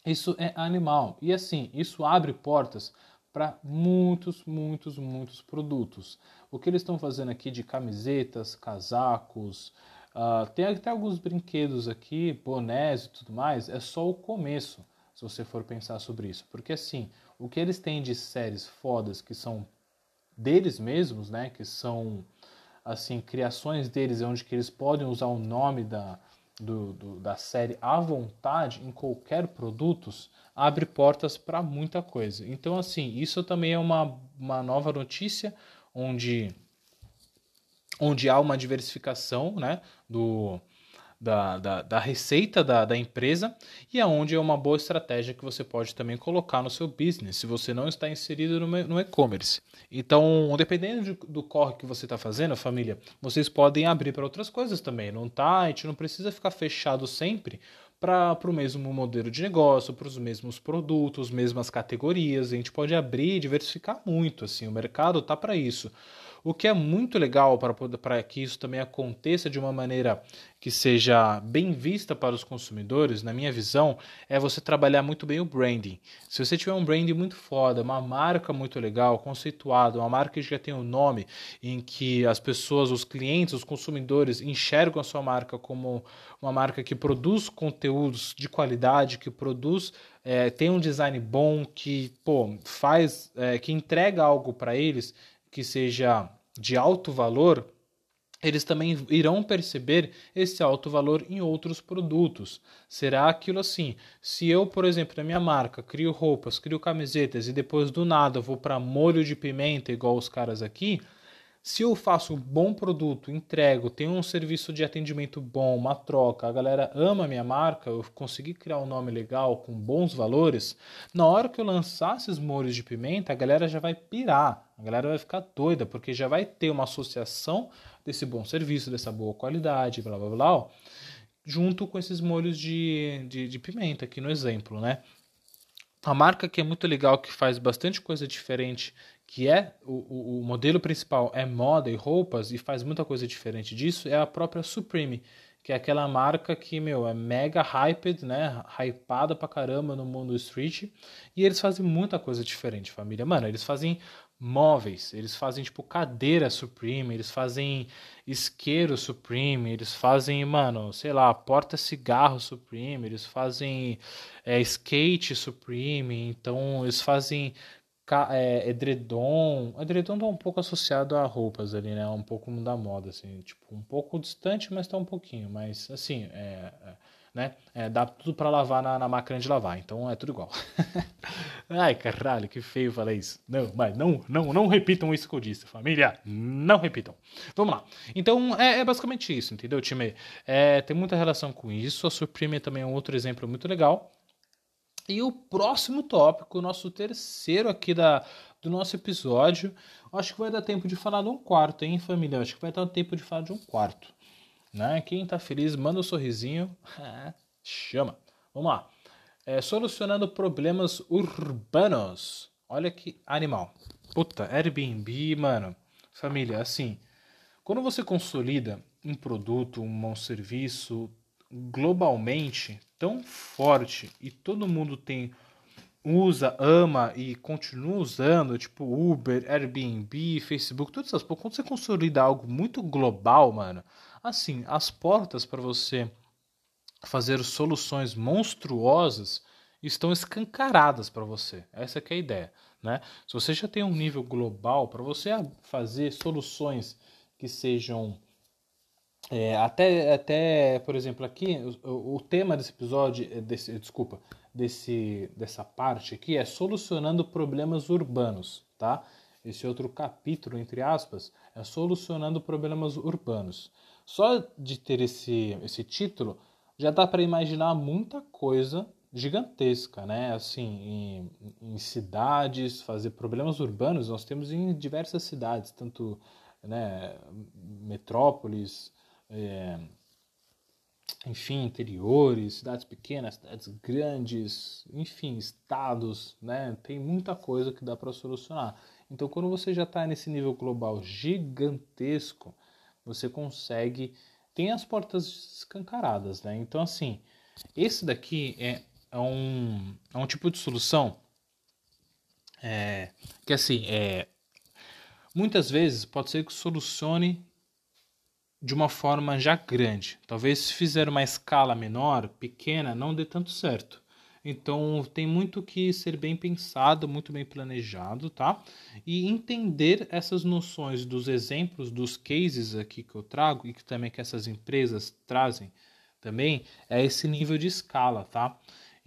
Isso é animal. E assim, isso abre portas para muitos, muitos, muitos produtos. O que eles estão fazendo aqui de camisetas, casacos, uh, tem até alguns brinquedos aqui, bonés e tudo mais, é só o começo, se você for pensar sobre isso. Porque assim, o que eles têm de séries fodas que são deles mesmos, né, que são assim criações deles, onde que eles podem usar o nome da, do, do, da série à vontade em qualquer produtos, abre portas para muita coisa. Então, assim, isso também é uma, uma nova notícia onde, onde há uma diversificação né, do, da, da, da receita da, da empresa e aonde é uma boa estratégia que você pode também colocar no seu business, se você não está inserido no, e-commerce. Então, dependendo de, do corre que você está fazendo, família, vocês podem abrir para outras coisas também. Não tá, a gente não precisa ficar fechado sempre para o mesmo modelo de negócio, para os mesmos produtos, mesmas categorias. A gente pode abrir e diversificar muito. Assim, o mercado tá para isso. O que é muito legal para que isso também aconteça de uma maneira que seja bem vista para os consumidores, na minha visão, é você trabalhar muito bem o branding. Se você tiver um branding muito foda, uma marca muito legal, conceituada, uma marca que já tem um nome em que as pessoas, os clientes, os consumidores enxergam a sua marca como uma marca que produz conteúdos de qualidade, que produz é, tem um design bom, que pô, faz, é, que entrega algo para eles que seja de alto valor, eles também irão perceber esse alto valor em outros produtos. Será aquilo assim: se eu, por exemplo, na minha marca, crio roupas, crio camisetas e depois do nada vou para molho de pimenta, igual os caras aqui, se eu faço um bom produto, entrego, tenho um serviço de atendimento bom, uma troca, a galera ama a minha marca, eu consegui criar um nome legal com bons valores, na hora que eu lançar esses molhos de pimenta, a galera já vai pirar, a galera vai ficar doida, porque já vai ter uma associação desse bom serviço, dessa boa qualidade, blá blá blá, junto com esses molhos de, de, de pimenta, aqui no exemplo, né? A marca que é muito legal, que faz bastante coisa diferente, que é o, o, modelo principal é moda e roupas e faz muita coisa diferente disso, é a própria Supreme, que é aquela marca que, meu, é mega hyped, né? Hypada pra caramba no mundo street. E eles fazem muita coisa diferente, família. Mano, eles fazem móveis, eles fazem tipo cadeira Supreme, eles fazem isqueiro Supreme, eles fazem, mano, sei lá, porta cigarro Supreme, eles fazem é, skate Supreme, então eles fazem é, edredom. Edredom tá um pouco associado a roupas ali, né? Um pouco da moda, assim. Tipo, um pouco distante, mas tá um pouquinho. Mas, assim, é, é, né? É, dá tudo para lavar na, na, máquina de lavar. Então, é tudo igual. *laughs* Ai, caralho, que feio falar isso. Não, mas não, não, não repitam isso que eu disse, família. Não repitam. Vamos lá. Então, é, é basicamente isso, entendeu, time? É, tem muita relação com isso. A Supreme também é um outro exemplo muito legal. E o próximo tópico, o nosso terceiro aqui da, do nosso episódio, acho que vai dar tempo de falar de um quarto, hein, família? Acho que vai dar tempo de falar de um quarto. Né? Quem tá feliz, manda um sorrisinho. *laughs* Chama. Vamos lá. É, solucionando problemas urbanos. Olha que animal. Puta, Airbnb, mano. Família, assim, quando você consolida um produto, um, um serviço globalmente tão forte e todo mundo tem usa, ama e continua usando, tipo Uber, Airbnb, Facebook, todas essas coisas, quando você consolida algo muito global, mano, assim, as portas para você fazer soluções monstruosas estão escancaradas para você. Essa é a ideia, né? Se você já tem um nível global para você fazer soluções que sejam é, até, até, por exemplo, aqui, o, o, tema desse episódio, é desse, desculpa, desse, dessa parte aqui é solucionando problemas urbanos, tá? Esse outro capítulo, entre aspas, é solucionando problemas urbanos. Só de ter esse, esse título, já dá para imaginar muita coisa gigantesca, né? Assim, em, em, cidades, fazer problemas urbanos, nós temos em diversas cidades, tanto né, metrópoles, é, enfim, interiores, cidades pequenas, cidades grandes, enfim, estados, né? Tem muita coisa que dá para solucionar. Então, quando você já está nesse nível global gigantesco, você consegue tem as portas escancaradas, né? Então, assim, esse daqui é, é um, é um tipo de solução é, que, assim, é, muitas vezes pode ser que solucione de uma forma já grande. Talvez se fizer uma escala menor, pequena, não dê tanto certo. Então tem muito que ser bem pensado, muito bem planejado, tá? E entender essas noções dos exemplos, dos cases aqui que eu trago e que também que essas empresas trazem também é esse nível de escala, tá?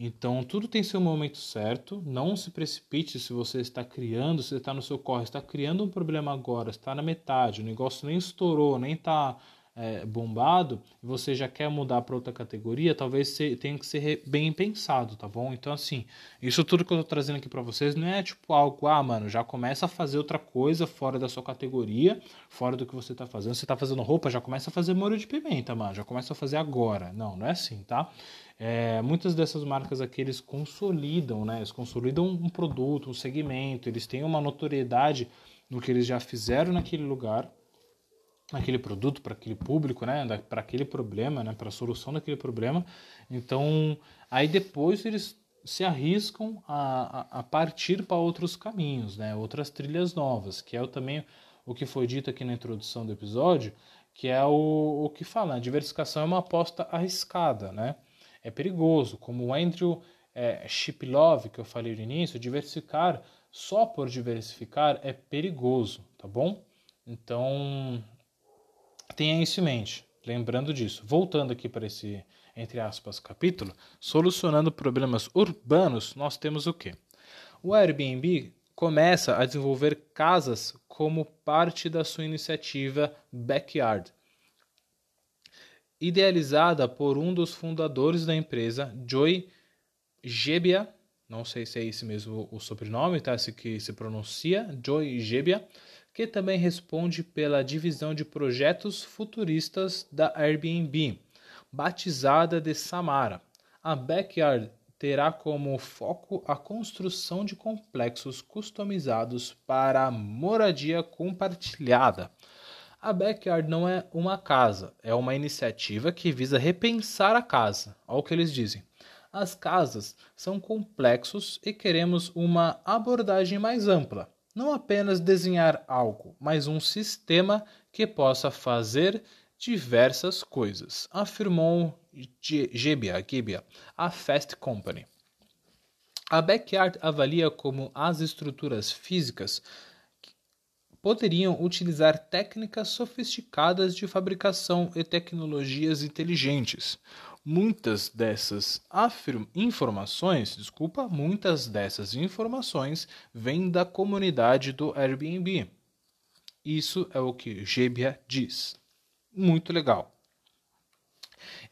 Então tudo tem seu momento certo, não se precipite se você está criando, se está no seu corre, está criando um problema agora, está na metade, o negócio nem estourou, nem está é, bombado, e você já quer mudar para outra categoria, talvez tenha que ser bem pensado, tá bom? Então assim, isso tudo que eu estou trazendo aqui para vocês não é tipo algo, ah, mano, já começa a fazer outra coisa fora da sua categoria, fora do que você está fazendo. Você está fazendo roupa, já começa a fazer molho de pimenta, mano, já começa a fazer agora. Não, não é assim, tá? É, muitas dessas marcas aqui eles consolidam, né? Eles consolidam um produto, um segmento, eles têm uma notoriedade no que eles já fizeram naquele lugar, naquele produto, para aquele público, né? Para aquele problema, né? Para a solução daquele problema. Então, aí depois eles se arriscam a, a, a partir para outros caminhos, né? Outras trilhas novas, que é também o que foi dito aqui na introdução do episódio, que é o, o que fala, a diversificação é uma aposta arriscada, né? é perigoso. Como o Andrew é, que eu falei no início, diversificar só por diversificar é perigoso, tá bom? Então, tenha isso em mente, lembrando disso. Voltando aqui para esse, entre aspas, capítulo, solucionando problemas urbanos, nós temos o quê? O Airbnb começa a desenvolver casas como parte da sua iniciativa Backyard, idealizada por um dos fundadores da empresa, Joy Gebia, não sei se é esse mesmo o sobrenome, tá? Se que se pronuncia, Joy Gebia, que também responde pela divisão de projetos futuristas da Airbnb, batizada de Samara. A Backyard terá como foco a construção de complexos customizados para moradia compartilhada a Backyard não é uma casa, é uma iniciativa que visa repensar a casa. Olha o que eles dizem. As casas são complexos e queremos uma abordagem mais ampla. Não apenas desenhar algo, mas um sistema que possa fazer diversas coisas, afirmou Gebia, Gebia a Fast Company. A Backyard avalia como as estruturas físicas poderiam utilizar técnicas sofisticadas de fabricação e tecnologias inteligentes. Muitas dessas informações, desculpa, muitas dessas informações vêm da comunidade do Airbnb. Isso é o que Gebia diz. Muito legal.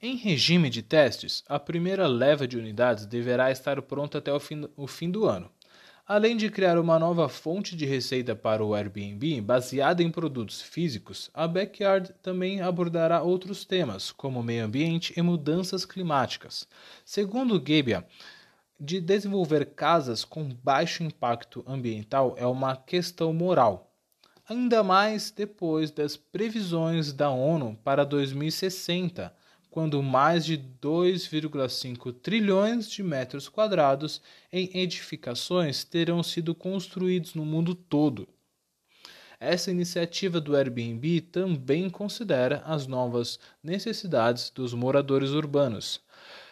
Em regime de testes, a primeira leva de unidades deverá estar pronta até o fim, o fim do ano. Além de criar uma nova fonte de receita para o Airbnb baseada em produtos físicos, a Backyard também abordará outros temas, como meio ambiente e mudanças climáticas. Segundo Gebia, de desenvolver casas com baixo impacto ambiental é uma questão moral, ainda mais depois das previsões da ONU para 2060 quando mais de 2,5 trilhões de metros quadrados em edificações terão sido construídos no mundo todo. Essa iniciativa do Airbnb também considera as novas necessidades dos moradores urbanos.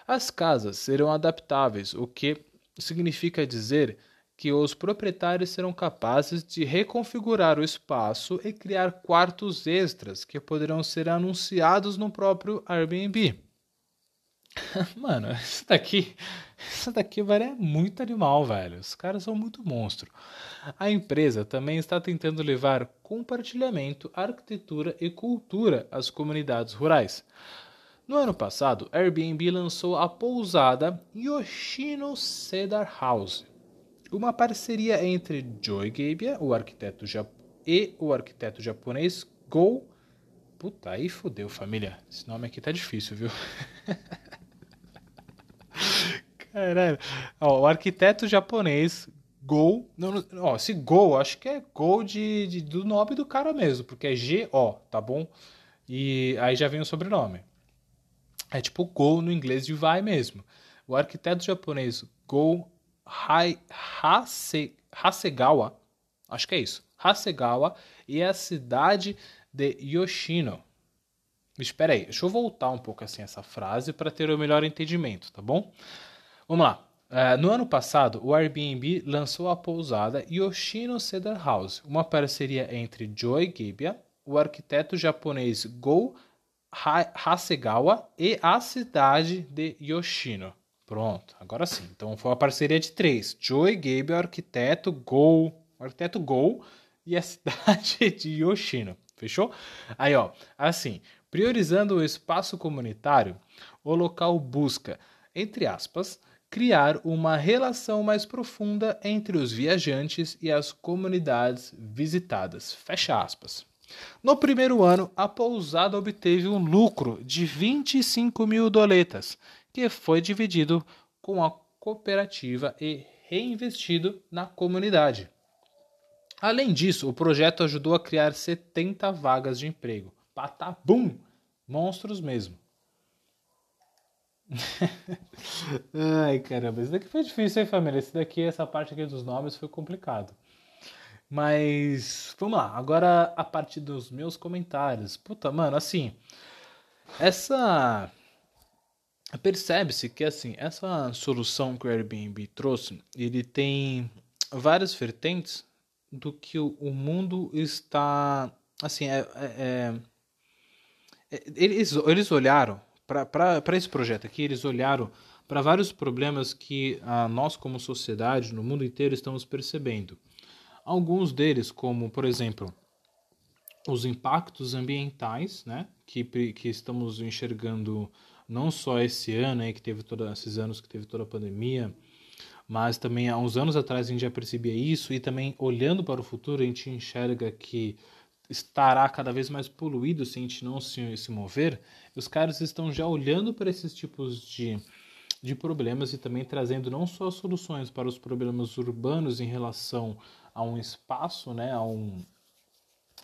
As casas serão adaptáveis, o que significa dizer que os proprietários serão capazes de reconfigurar o espaço e criar quartos extras que poderão ser anunciados no próprio Airbnb. *laughs* Mano, isso daqui, isso daqui velho, é muito animal, velho. Os caras são muito monstro. A empresa também está tentando levar compartilhamento, arquitetura e cultura às comunidades rurais. No ano passado, Airbnb lançou a pousada Yoshino Cedar House, uma parceria entre Joy Gebbia, o arquiteto e o arquiteto japonês Go. Puta, aí fodeu, família. Esse nome aqui tá difícil, viu? *laughs* Caralho. Ó, o arquiteto japonês Go. Não, não, ó, esse Go, acho que é Go de, de, do nome do cara mesmo, porque é G-O, tá bom? E aí já vem o sobrenome. É tipo Go no inglês de vai mesmo. O arquiteto japonês Go Hase, Hasegawa, acho que é isso, Hasegawa, e a cidade de Yoshino. Espera aí, deixa eu voltar um pouco assim essa frase para ter o melhor entendimento, tá bom? Vamos lá. Uh, no ano passado, o Airbnb lançou a pousada Yoshino Cedar House, uma parceria entre Joy Gebbia, o arquiteto japonês Go Hasegawa e a cidade de Yoshino. Pronto, agora sim. Então foi uma parceria de três: Joey Gabe, o arquiteto Gol, o arquiteto Gol e a *laughs* cidade de Yoshino. Fechou? Aí, ó, assim, priorizando o espaço comunitário, o local busca, entre aspas, criar uma relação mais profunda entre os viajantes e as comunidades visitadas. Fecha aspas. No primeiro ano, a pousada obteve um lucro de 25 mil doletas, que foi dividido com a cooperativa e reinvestido na comunidade. Além disso, o projeto ajudou a criar 70 vagas de emprego. Patabum! Monstros mesmo. *laughs* Ai, caramba, isso daqui foi difícil, hein, família? Esse daqui, essa parte aqui dos nomes foi complicado. Mas vamos lá, agora a parte dos meus comentários. Puta, mano, assim, essa percebe-se que assim essa solução que o Airbnb trouxe ele tem várias vertentes do que o, mundo está assim é, é, é, eles, eles olharam para esse projeto aqui eles olharam para vários problemas que a, nós como sociedade no mundo inteiro estamos percebendo. Alguns deles como por exemplo os impactos ambientais né que, que estamos enxergando não só esse ano aí que teve todos esses anos que teve toda a pandemia, mas também há uns anos atrás a gente já percebia isso e também olhando para o futuro a gente enxerga que estará cada vez mais poluído se a gente não se, se mover. Os caras estão já olhando para esses tipos de, de problemas e também trazendo não só soluções para os problemas urbanos em relação a um espaço, né, a um,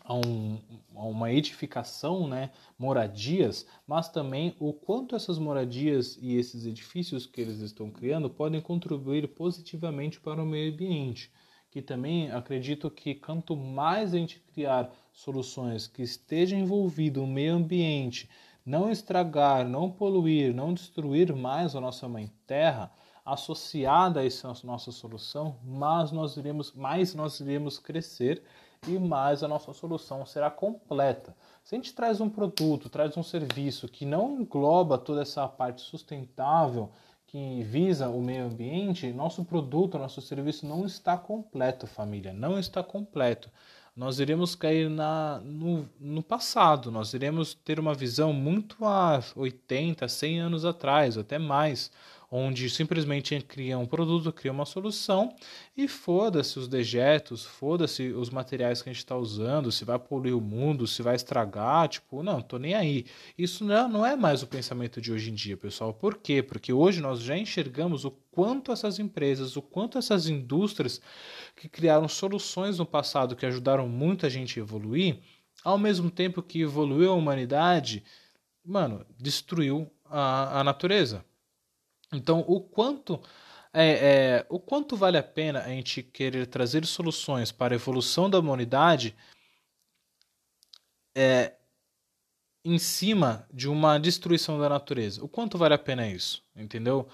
a, um, a uma edificação, né, moradias, mas também o quanto essas moradias e esses edifícios que eles estão criando podem contribuir positivamente para o meio ambiente. Que também acredito que quanto mais a gente criar soluções que estejam envolvido o meio ambiente, não estragar, não poluir, não destruir mais a nossa mãe terra, associada a essa nossa solução, mais nós iremos, mais nós iremos crescer e mais a nossa solução será completa. Se a gente traz um produto, traz um serviço que não engloba toda essa parte sustentável, que visa o meio ambiente, nosso produto, nosso serviço não está completo, família, não está completo. Nós iremos cair na, no, no passado, nós iremos ter uma visão muito a 80, 100 anos atrás, até mais onde simplesmente cria um produto, cria uma solução e foda-se os dejetos, foda-se os materiais que a gente está usando, se vai poluir o mundo, se vai estragar, tipo, não, tô nem aí. Isso não, não é mais o pensamento de hoje em dia, pessoal. Por quê? Porque hoje nós já enxergamos o quanto essas empresas, o quanto essas indústrias que criaram soluções no passado que ajudaram muito a gente a evoluir, ao mesmo tempo que evoluiu a humanidade, mano, destruiu a, a natureza. Então, o quanto é, é, o quanto vale a pena a gente querer trazer soluções para a evolução da humanidade é, em cima de uma destruição da natureza? O quanto vale a pena isso? Entendeu?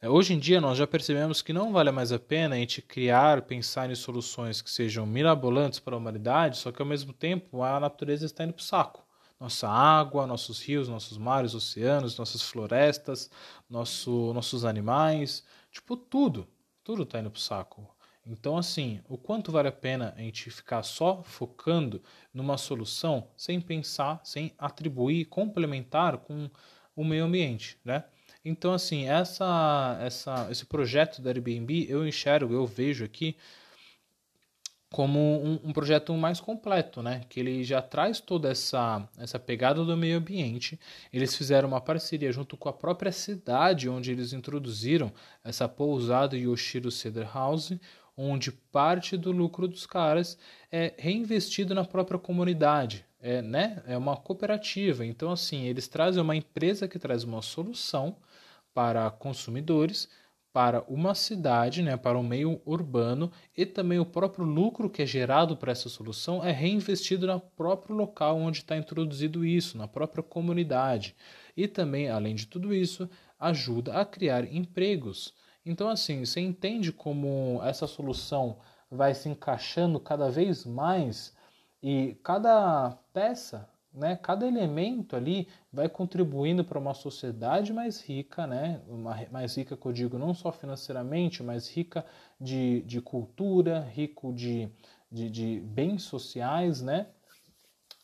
É, hoje em dia nós já percebemos que não vale mais a pena a gente criar, pensar em soluções que sejam mirabolantes para a humanidade, só que ao mesmo tempo a natureza está indo para o saco. Nossa água, nossos rios, nossos mares, oceanos, nossas florestas, nosso, nossos animais, tipo tudo, tudo está indo para o saco. Então, assim, o quanto vale a pena a gente ficar só focando numa solução sem pensar, sem atribuir, complementar com o meio ambiente, né? Então, assim, essa, essa, esse projeto da Airbnb eu enxergo, eu vejo aqui como um, um, projeto mais completo, né? Que ele já traz toda essa, essa pegada do meio ambiente. Eles fizeram uma parceria junto com a própria cidade onde eles introduziram essa pousada Yoshiro Cedar House, onde parte do lucro dos caras é reinvestido na própria comunidade. É, né? é uma cooperativa. Então, assim, eles trazem uma empresa que traz uma solução para consumidores, para uma cidade, né, para o um meio urbano e também o próprio lucro que é gerado para essa solução é reinvestido no próprio local onde está introduzido isso, na própria comunidade. E também, além de tudo isso, ajuda a criar empregos. Então, assim, você entende como essa solução vai se encaixando cada vez mais e cada peça né, cada elemento ali vai contribuindo para uma sociedade mais rica, né, uma, mais rica que eu digo não só financeiramente, mas rica de, de cultura, rico de, de, de bens sociais, né,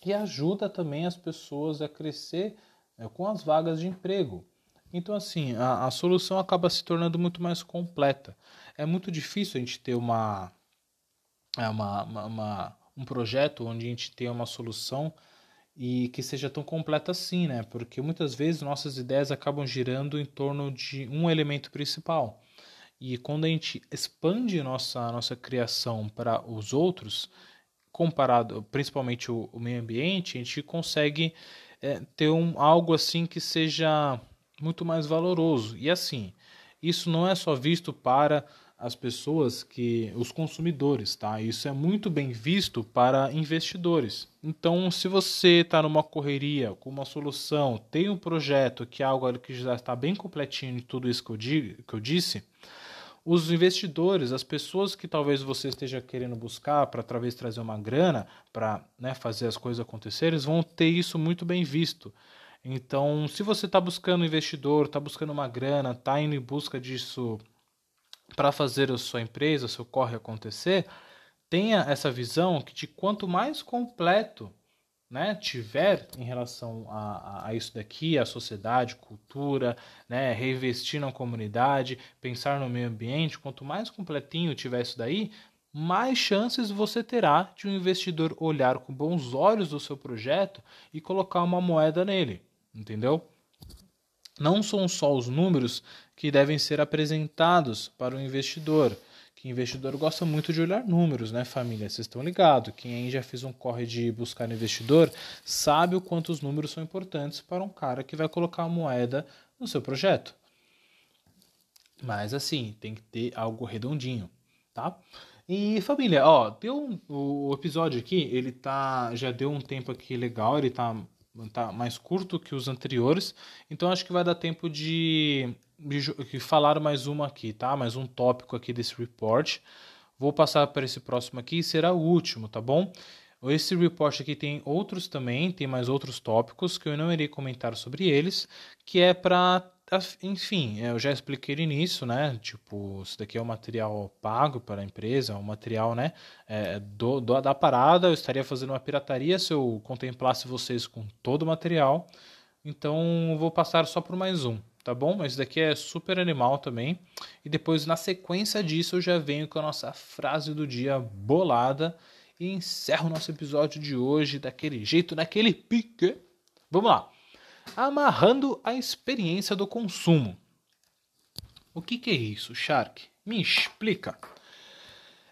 e ajuda também as pessoas a crescer né, com as vagas de emprego. Então, assim, a, a solução acaba se tornando muito mais completa. É muito difícil a gente ter uma, é, uma, uma, uma um projeto onde a gente tem uma solução e que seja tão completa assim, né? Porque muitas vezes nossas ideias acabam girando em torno de um elemento principal. E quando a gente expande nossa nossa criação para os outros, comparado principalmente o, o meio ambiente, a gente consegue é, ter um, algo assim que seja muito mais valoroso. E assim, isso não é só visto para as pessoas que os consumidores, tá? Isso é muito bem visto para investidores. Então, se você está numa correria com uma solução, tem um projeto que é algo que já está bem completinho de tudo isso que eu, digo, que eu disse, os investidores, as pessoas que talvez você esteja querendo buscar para talvez trazer uma grana para né, fazer as coisas acontecerem, vão ter isso muito bem visto. Então, se você está buscando investidor, está buscando uma grana, está indo em busca disso para fazer a sua empresa, o seu corre acontecer, tenha essa visão que de quanto mais completo né, tiver em relação a, a, isso daqui, a sociedade, cultura, né, reinvestir na comunidade, pensar no meio ambiente, quanto mais completinho tiver isso daí, mais chances você terá de um investidor olhar com bons olhos o seu projeto e colocar uma moeda nele, entendeu? Não são só os números que devem ser apresentados para o investidor. Que investidor gosta muito de olhar números, né, família? Vocês estão ligados. Quem aí já fez um corre de buscar investidor sabe o quanto os números são importantes para um cara que vai colocar a moeda no seu projeto. Mas assim, tem que ter algo redondinho, tá? E família, ó, deu um, o episódio aqui, ele tá já deu um tempo aqui legal, ele tá tá mais curto que os anteriores, então acho que vai dar tempo de, de falar mais uma aqui, tá? Mais um tópico aqui desse report. Vou passar para esse próximo aqui e será o último, tá bom? Esse report aqui tem outros também, tem mais outros tópicos que eu não irei comentar sobre eles, que é para enfim, eu já expliquei no início, né? Tipo, isso daqui é um material pago para a empresa, é um material, né? É, do, do, da parada, eu estaria fazendo uma pirataria se eu contemplasse vocês com todo o material. Então, vou passar só por mais um, tá bom? Mas daqui é super animal também. E depois, na sequência disso, eu já venho com a nossa frase do dia bolada e encerro o nosso episódio de hoje daquele jeito, naquele pique. Vamos lá amarrando a experiência do consumo. O que, que é isso, Shark? Me explica.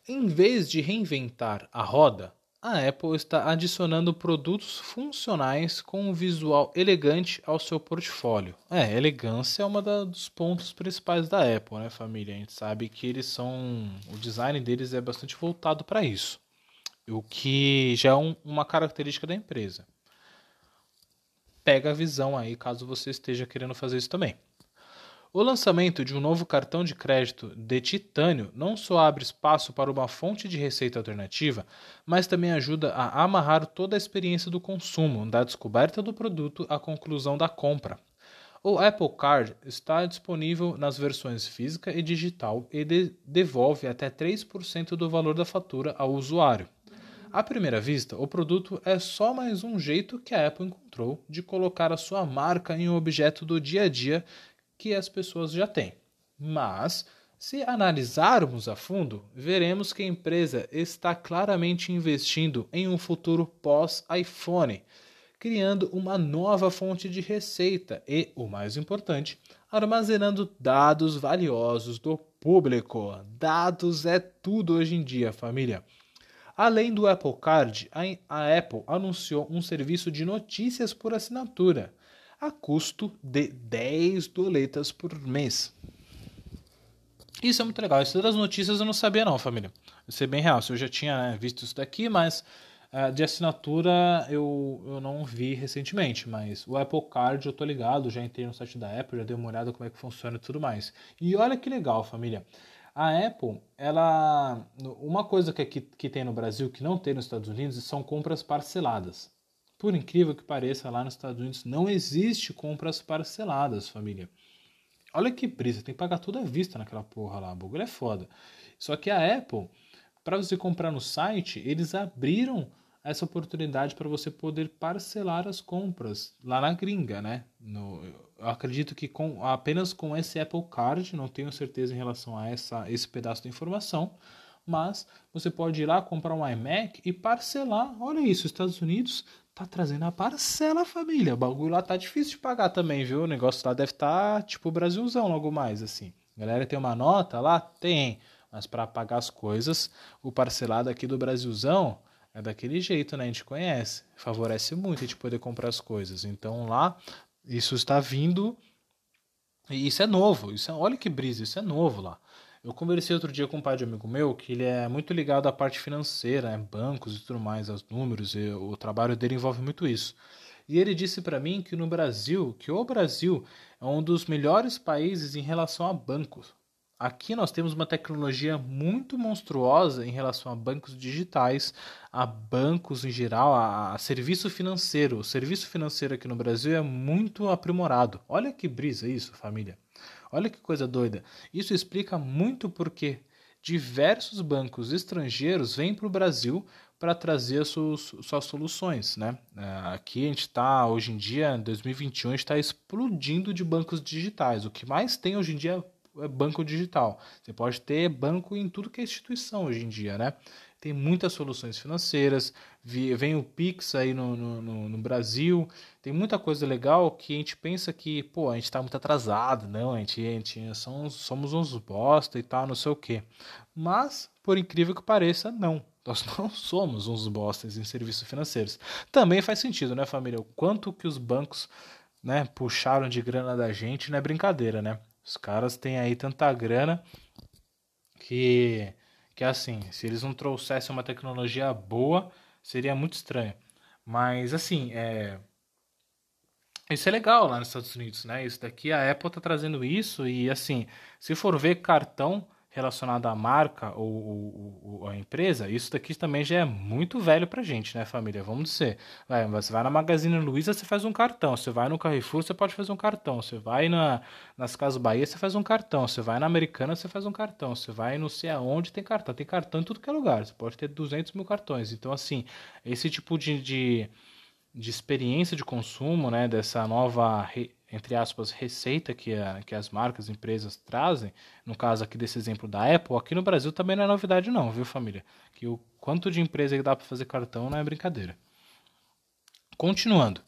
Em vez de reinventar a roda, a Apple está adicionando produtos funcionais com um visual elegante ao seu portfólio. É, elegância é um dos pontos principais da Apple, né, família? A gente sabe que eles são. O design deles é bastante voltado para isso. O que já é um, uma característica da empresa pega a visão aí, caso você esteja querendo fazer isso também. O lançamento de um novo cartão de crédito de titânio não só abre espaço para uma fonte de receita alternativa, mas também ajuda a amarrar toda a experiência do consumo, da descoberta do produto à conclusão da compra. O Apple Card está disponível nas versões física e digital e de devolve até 3% do valor da fatura ao usuário. À primeira vista, o produto é só mais um jeito que a Apple encontrou de colocar a sua marca em um objeto do dia a dia que as pessoas já têm. Mas, se analisarmos a fundo, veremos que a empresa está claramente investindo em um futuro pós-iPhone, criando uma nova fonte de receita e, o mais importante, armazenando dados valiosos do público. Dados é tudo hoje em dia, família. Além do Apple Card, a Apple anunciou um serviço de notícias por assinatura, a custo de 10 doletas por mês. Isso é muito legal. Isso das notícias eu não sabia não, família. Vou ser bem real. Eu já tinha né, visto isso daqui, mas uh, de assinatura eu, eu não vi recentemente. Mas o Apple Card eu tô ligado, já entrei no site da Apple, já dei uma olhada como é que funciona e tudo mais. E olha que legal, família. A Apple, ela. Uma coisa que, que, que tem no Brasil que não tem nos Estados Unidos são compras parceladas. Por incrível que pareça, lá nos Estados Unidos não existe compras parceladas, família. Olha que brisa, tem que pagar tudo à vista naquela porra lá. O bagulho é foda. Só que a Apple, para você comprar no site, eles abriram essa oportunidade para você poder parcelar as compras lá na gringa, né? No, eu acredito que com, apenas com esse Apple Card, não tenho certeza em relação a essa, esse pedaço de informação, mas você pode ir lá comprar um iMac e parcelar. Olha isso, Estados Unidos tá trazendo a parcela, família. O bagulho lá tá difícil de pagar também, viu? O negócio lá deve estar tá, tipo Brasilzão logo mais, assim. A galera tem uma nota lá? Tem. Mas para pagar as coisas, o parcelado aqui do Brasilzão é daquele jeito, né? A gente conhece. Favorece muito a gente poder comprar as coisas. Então lá, isso está vindo. E isso é novo. Isso é, olha que brisa, isso é novo lá. Eu conversei outro dia com um pai de amigo meu que ele é muito ligado à parte financeira, né? bancos e tudo mais, aos números, e o trabalho dele envolve muito isso. E ele disse para mim que no Brasil, que o Brasil é um dos melhores países em relação a bancos. Aqui nós temos uma tecnologia muito monstruosa em relação a bancos digitais, a bancos em geral, a, a, serviço financeiro. O serviço financeiro aqui no Brasil é muito aprimorado. Olha que brisa isso, família. Olha que coisa doida. Isso explica muito porque diversos bancos estrangeiros vêm para o Brasil para trazer suas, suas soluções, né? É, aqui a gente está, hoje em dia, em 2021, a gente está explodindo de bancos digitais. O que mais tem hoje em dia é banco digital. Você pode ter banco em tudo que é instituição hoje em dia, né? Tem muitas soluções financeiras, vem o Pix aí no, no, no Brasil, tem muita coisa legal que a gente pensa que, pô, a gente está muito atrasado, não, a gente, a gente somos, somos uns bosta e tal, não sei o quê. Mas, por incrível que pareça, não. *laughs* Nós não somos uns bostas em serviços financeiros. Também faz sentido, né, família? O quanto que os bancos né, puxaram de grana da gente não é brincadeira, né? Os caras têm aí tanta grana que, que assim, se eles não trouxessem uma tecnologia boa, seria muito estranho. Mas assim, é, isso é legal lá nos Estados Unidos, né? Isso daqui a Apple tá trazendo isso e assim, se for ver cartão relacionado à marca ou, ou, ou, à empresa, isso daqui também já é muito velho pra gente, né, família? Vamos dizer. Vai, você vai na Magazine Luiza, você faz um cartão. Você vai no Carrefour, você pode fazer um cartão. Você vai na, nas Casas Bahia, você faz um cartão. Você vai na Americana, você faz um cartão. Você vai não sei aonde, tem cartão. Tem cartão em tudo que é lugar. Você pode ter 200 mil cartões. Então, assim, esse tipo de, de, de experiência de consumo, né, dessa nova entre aspas, receita que, a, que as marcas, empresas trazem, no caso aqui desse exemplo da Apple, aqui no Brasil também não é novidade não, viu família? Que o quanto de empresa que dá para fazer cartão não é brincadeira. Continuando.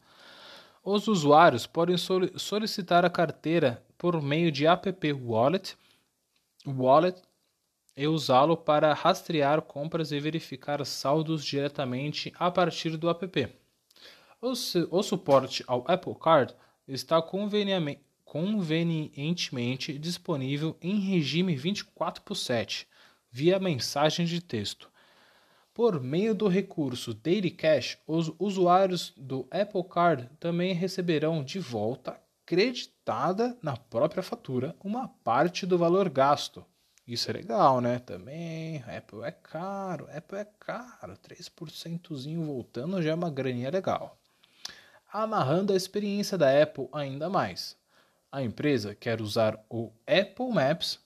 Os usuários podem solicitar a carteira por meio de app wallet, wallet e usá-lo para rastrear compras e verificar saldos diretamente a partir do app. O, o suporte ao Apple Card está convenientemente disponível em regime 24 por 7, via mensagem de texto. Por meio do recurso Daily Cash, os usuários do Apple Card também receberão de volta creditada na própria fatura uma parte do valor gasto. Isso é legal, né? Também, Apple é caro, Apple é caro, 3% voltando já é uma graninha legal. Amarrando a experiência da Apple ainda mais. A empresa quer usar o Apple Maps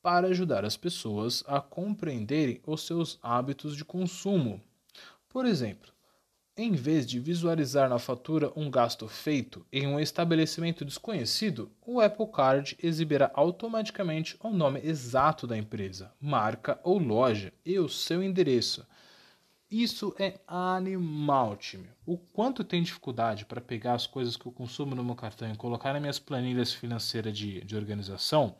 para ajudar as pessoas a compreenderem os seus hábitos de consumo. Por exemplo, em vez de visualizar na fatura um gasto feito em um estabelecimento desconhecido, o Apple Card exibirá automaticamente o nome exato da empresa, marca ou loja e o seu endereço. Isso é animal, time. O quanto tem dificuldade para pegar as coisas que eu consumo no meu cartão e colocar nas minhas planilhas financeiras de, de organização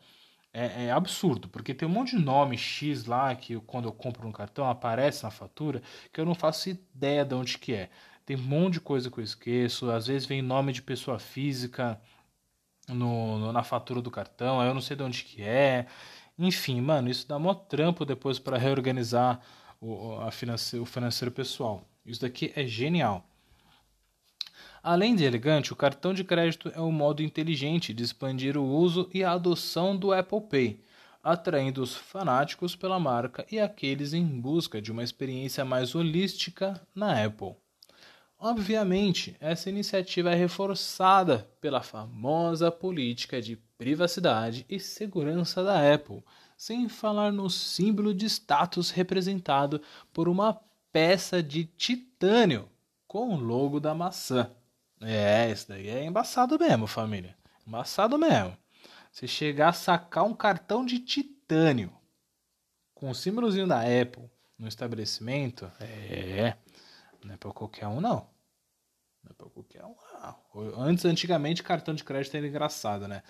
é, é, absurdo, porque tem um monte de nome X lá que eu, quando eu compro um cartão aparece na fatura que eu não faço ideia de onde que é. Tem um monte de coisa que eu esqueço, às vezes vem nome de pessoa física no, no na fatura do cartão, aí eu não sei de onde que é. Enfim, mano, isso dá mó trampo depois para reorganizar o, a finance, o financeiro pessoal. Isso daqui é genial. Além de elegante, o cartão de crédito é um modo inteligente de expandir o uso e a adoção do Apple Pay, atraindo os fanáticos pela marca e aqueles em busca de uma experiência mais holística na Apple. Obviamente, essa iniciativa é reforçada pela famosa política de privacidade e segurança da Apple, sem falar no símbolo de status representado por uma peça de titânio com o logo da maçã. É, isso daí é embaçado mesmo, família. Embaçado mesmo. Você chegar a sacar um cartão de titânio com o símbolozinho da Apple no estabelecimento, é. Não é pra qualquer um, não. Não é pra qualquer um, não. Antes, antigamente, cartão de crédito era engraçado, né?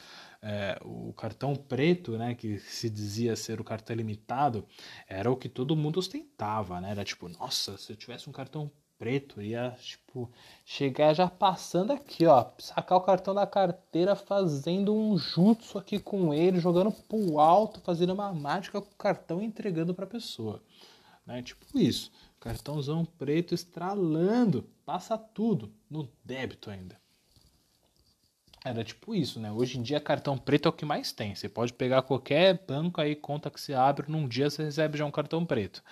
É, o cartão preto, né, que se dizia ser o cartão limitado, era o que todo mundo ostentava, né? Era tipo, nossa, se eu tivesse um cartão preto, ia, tipo, chegar já passando aqui, ó, sacar o cartão da carteira, fazendo um jutsu aqui com ele, jogando pro alto, fazendo uma mágica com o cartão e entregando pra pessoa. Né? Tipo isso. Cartãozão preto estralando, passa tudo no débito ainda. Era tipo isso, né? Hoje em dia cartão preto é o que mais tem. Você pode pegar qualquer banco aí, conta que você abre, num dia você recebe já um cartão preto.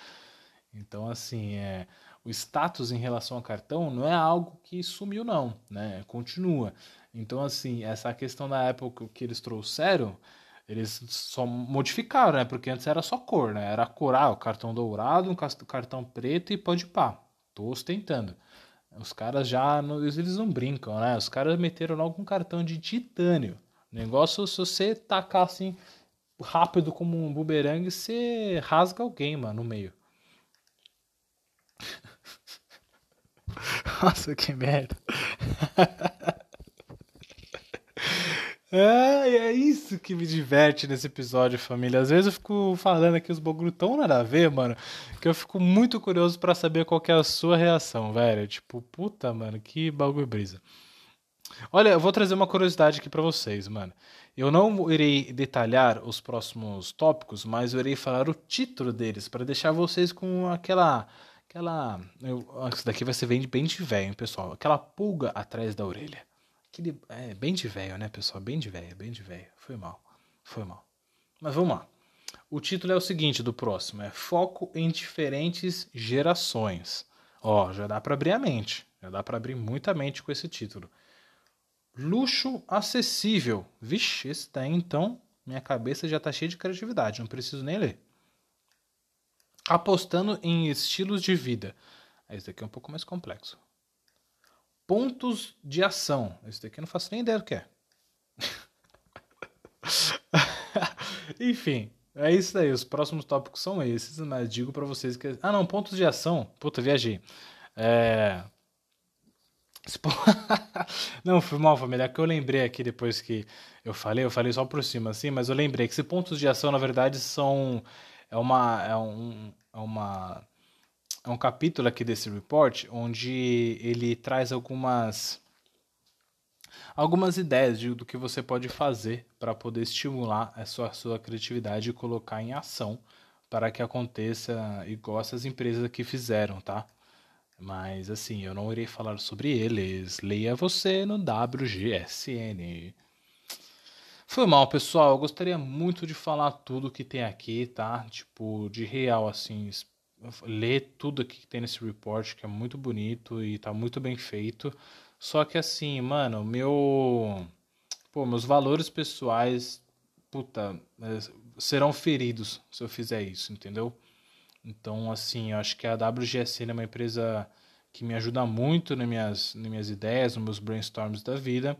Então, assim, é, o status em relação ao cartão não é algo que sumiu, não, né? Continua. Então, assim, essa questão da Apple que eles trouxeram, eles só modificaram, né? Porque antes era só cor, né? Era cor, ah, o cartão dourado, um cartão preto e pode pá. Tô ostentando. Os caras já, eles não brincam, né? Os caras meteram logo um cartão de titânio. negócio, se você tacar assim, rápido como um bumerangue, você rasga alguém, mano, no meio. *laughs* Nossa, que merda. *laughs* É, é isso que me diverte nesse episódio, família. Às vezes eu fico falando aqui os bagulho tão nada a ver, mano, que eu fico muito curioso para saber qual é a sua reação, velho. Tipo, puta, mano, que bagulho brisa. Olha, eu vou trazer uma curiosidade aqui para vocês, mano. Eu não irei detalhar os próximos tópicos, mas eu irei falar o título deles para deixar vocês com aquela Aquela. Eu, isso daqui vai ser bem, bem de velho, pessoal? Aquela pulga atrás da orelha. Aquele, é, bem de velho, né, pessoal? Bem de velho, bem de velho. Foi mal. Foi mal. Mas vamos lá. O título é o seguinte do próximo: é Foco em diferentes gerações. Ó, já dá para abrir a mente. Já dá para abrir muita mente com esse título. Luxo acessível. Vixe, esse daí então, minha cabeça já tá cheia de criatividade, não preciso nem ler apostando em estilos de vida. Esse daqui é um pouco mais complexo. Pontos de ação. Esse daqui eu não faço nem ideia do que é. *laughs* Enfim, é isso aí. Os próximos tópicos são esses, mas digo para vocês que. Ah, não, pontos de ação. Puta, viajei. É. *laughs* Não, foi mal, família. É que eu lembrei aqui depois que eu falei, eu falei só por cima assim, mas eu lembrei que esses pontos de ação, na verdade, são é uma é um, é uma é um capítulo aqui desse report onde ele traz algumas algumas ideias de, do que você pode fazer para poder estimular a sua, a sua criatividade e colocar em ação para que aconteça igual essas empresas que fizeram, tá? Mas assim, eu não irei falar sobre eles. Leia você no WGSN. Foi mal, pessoal. Eu gostaria muito de falar tudo que tem aqui, tá? Tipo, de real, assim, ler tudo aqui que tem nesse report, que é muito bonito e tá muito bem feito. Só que assim, mano, meu. Pô, meus valores pessoais, puta, é, serão feridos se eu fizer isso, entendeu? Então, assim, eu acho que a WGSN é uma empresa que me ajuda muito nas minhas, nas minhas ideias, nos meus brainstorms da vida.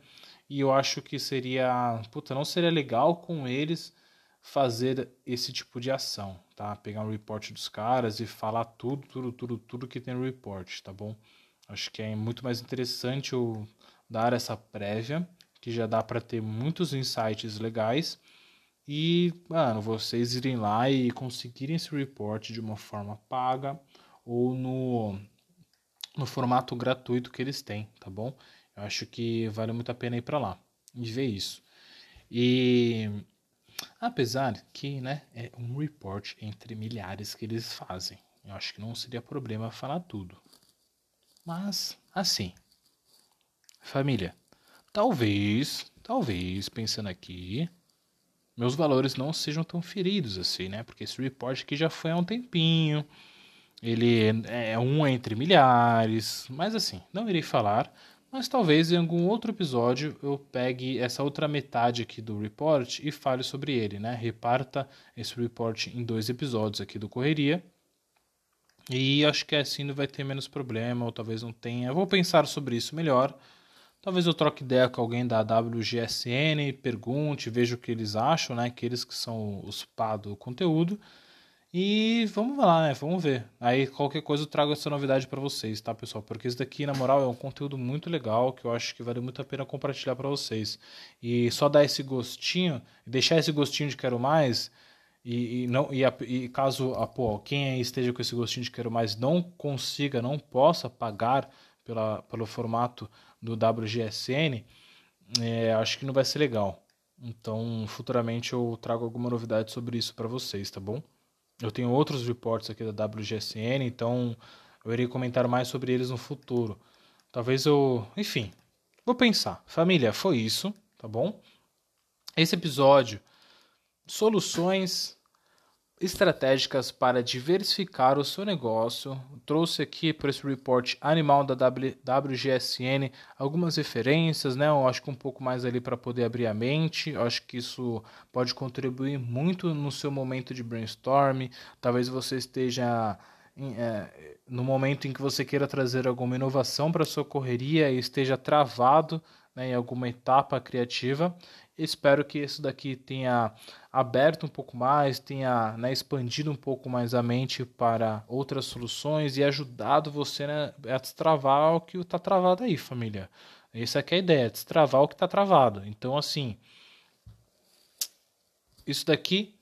E eu acho que seria. Puta, não seria legal com eles fazer esse tipo de ação, tá? Pegar um report dos caras e falar tudo, tudo, tudo, tudo que tem no report, tá bom? Acho que é muito mais interessante eu dar essa prévia, que já dá para ter muitos insights legais e, mano, vocês irem lá e conseguirem esse report de uma forma paga ou no, no formato gratuito que eles têm, tá bom? Eu acho que vale muito a pena ir para lá e ver isso. E apesar que, né, é um report entre milhares que eles fazem. Eu acho que não seria problema falar tudo. Mas, assim, família, talvez, talvez, pensando aqui, meus valores não sejam tão feridos assim, né? Porque esse report aqui já foi há um tempinho. Ele é um entre milhares, mas assim, não irei falar, mas talvez em algum outro episódio eu pegue essa outra metade aqui do report e fale sobre ele, né? Reparta esse report em dois episódios aqui do Correria. E acho que assim não vai ter menos problema, ou talvez não tenha. Vou pensar sobre isso melhor. Talvez eu troque ideia com alguém da WGSN, pergunte, veja o que eles acham, né? Que eles que são os pá do conteúdo. E vamos lá, né? Vamos ver. Aí qualquer coisa eu trago essa novidade para vocês, tá, pessoal? Porque isso daqui, na moral, é um conteúdo muito legal que eu acho que vale muito a pena compartilhar para vocês. E só dar esse gostinho, deixar esse gostinho de quero mais. E, e não e, e caso a, pô, quem esteja com esse gostinho de quero mais não consiga, não possa pagar pela, pelo formato do WGSN, é, acho que não vai ser legal. Então, futuramente eu trago alguma novidade sobre isso para vocês, tá bom? Eu tenho outros reports aqui da WGSN, então eu irei comentar mais sobre eles no futuro. Talvez eu. Enfim, vou pensar. Família, foi isso, tá bom? Esse episódio, soluções estratégicas para diversificar o seu negócio. Trouxe aqui para esse report animal da WGSN algumas referências, né? Eu acho que um pouco mais ali para poder abrir a mente. Eu acho que isso pode contribuir muito no seu momento de brainstorm. Talvez você esteja é, no momento em que você queira trazer alguma inovação para sua correria e esteja travado né, em alguma etapa criativa. Espero que isso daqui tenha aberto um pouco mais, tenha né, expandido um pouco mais a mente para outras soluções e ajudado você né, a destravar o que está travado aí, família. Essa é, é a ideia, destravar o que está travado. Então, assim, isso daqui,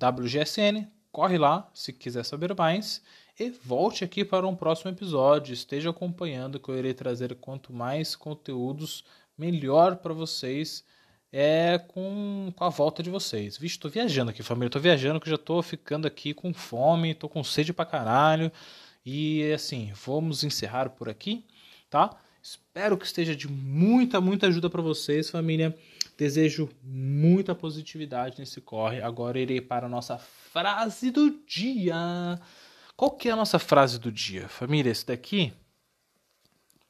WGSN, corre lá se quiser saber mais e volte aqui para um próximo episódio. Esteja acompanhando que eu irei trazer quanto mais conteúdos melhor para vocês é com, com a volta de vocês. Vixe, tô viajando aqui, família. Tô viajando que já tô ficando aqui com fome, tô com sede pra caralho. E assim, vamos encerrar por aqui, tá? Espero que esteja de muita, muita ajuda para vocês, família. Desejo muita positividade nesse corre. Agora irei para a nossa frase do dia. Qual que é a nossa frase do dia, família? Esse daqui,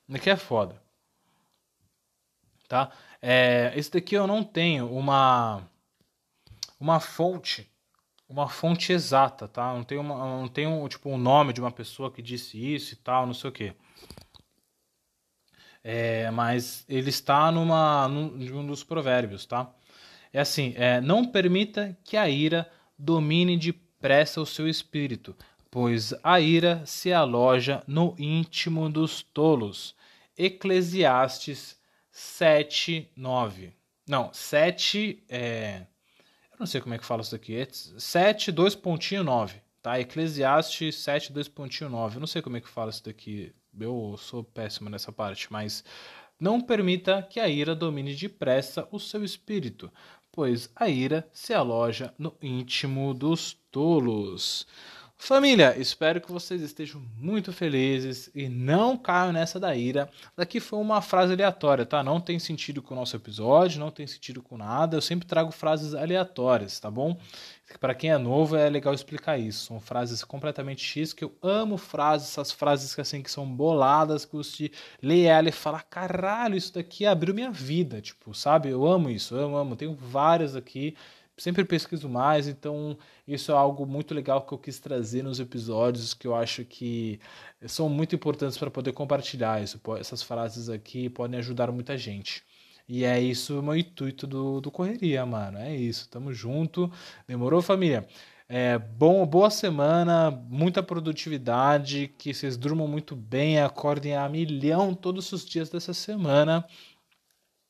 daqui é foda, tá? É, esse daqui eu não tenho uma uma fonte, uma fonte exata, tá? Não tenho, uma, não tenho tipo um nome de uma pessoa que disse isso e tal, não sei o que. É, mas ele está numa num, dos provérbios, tá? É assim, é, não permita que a ira domine depressa o seu espírito, pois a ira se aloja no íntimo dos tolos. Eclesiastes 7, 9. Não, 7. É... Eu não sei como é que fala isso daqui. É 7, 2.9. Tá? Eclesiastes 7, 2.9. Eu não sei como é que fala isso daqui. Eu sou péssimo nessa parte, mas. Não permita que a ira domine depressa o seu espírito, pois a ira se aloja no íntimo dos tolos. Família, espero que vocês estejam muito felizes e não caiam nessa da ira. Daqui foi uma frase aleatória, tá? Não tem sentido com o nosso episódio, não tem sentido com nada. Eu sempre trago frases aleatórias, tá bom? Para quem é novo é legal explicar isso. São frases completamente X que eu amo frases, essas frases que assim que são boladas, que você lê ela e fala: "Caralho, isso daqui abriu minha vida", tipo, sabe? Eu amo isso, eu amo, tenho várias aqui sempre pesquiso mais, então isso é algo muito legal que eu quis trazer nos episódios que eu acho que são muito importantes para poder compartilhar isso. Essas frases aqui podem ajudar muita gente. E é isso o meu intuito do, do Correria, mano. É isso, tamo junto. Demorou, família? É, bom, boa semana, muita produtividade, que vocês durmam muito bem, acordem a milhão todos os dias dessa semana.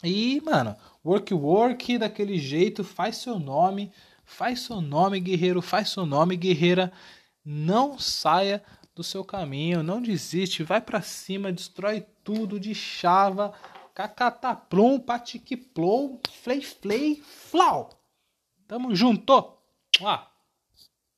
E, mano, work work daquele jeito, faz seu nome, faz seu nome, guerreiro, faz seu nome, guerreira. Não saia do seu caminho, não desiste, vai para cima, destrói tudo de chava, cacataplum, patiquiplom, flei flei, flau. Tamo junto. Ah.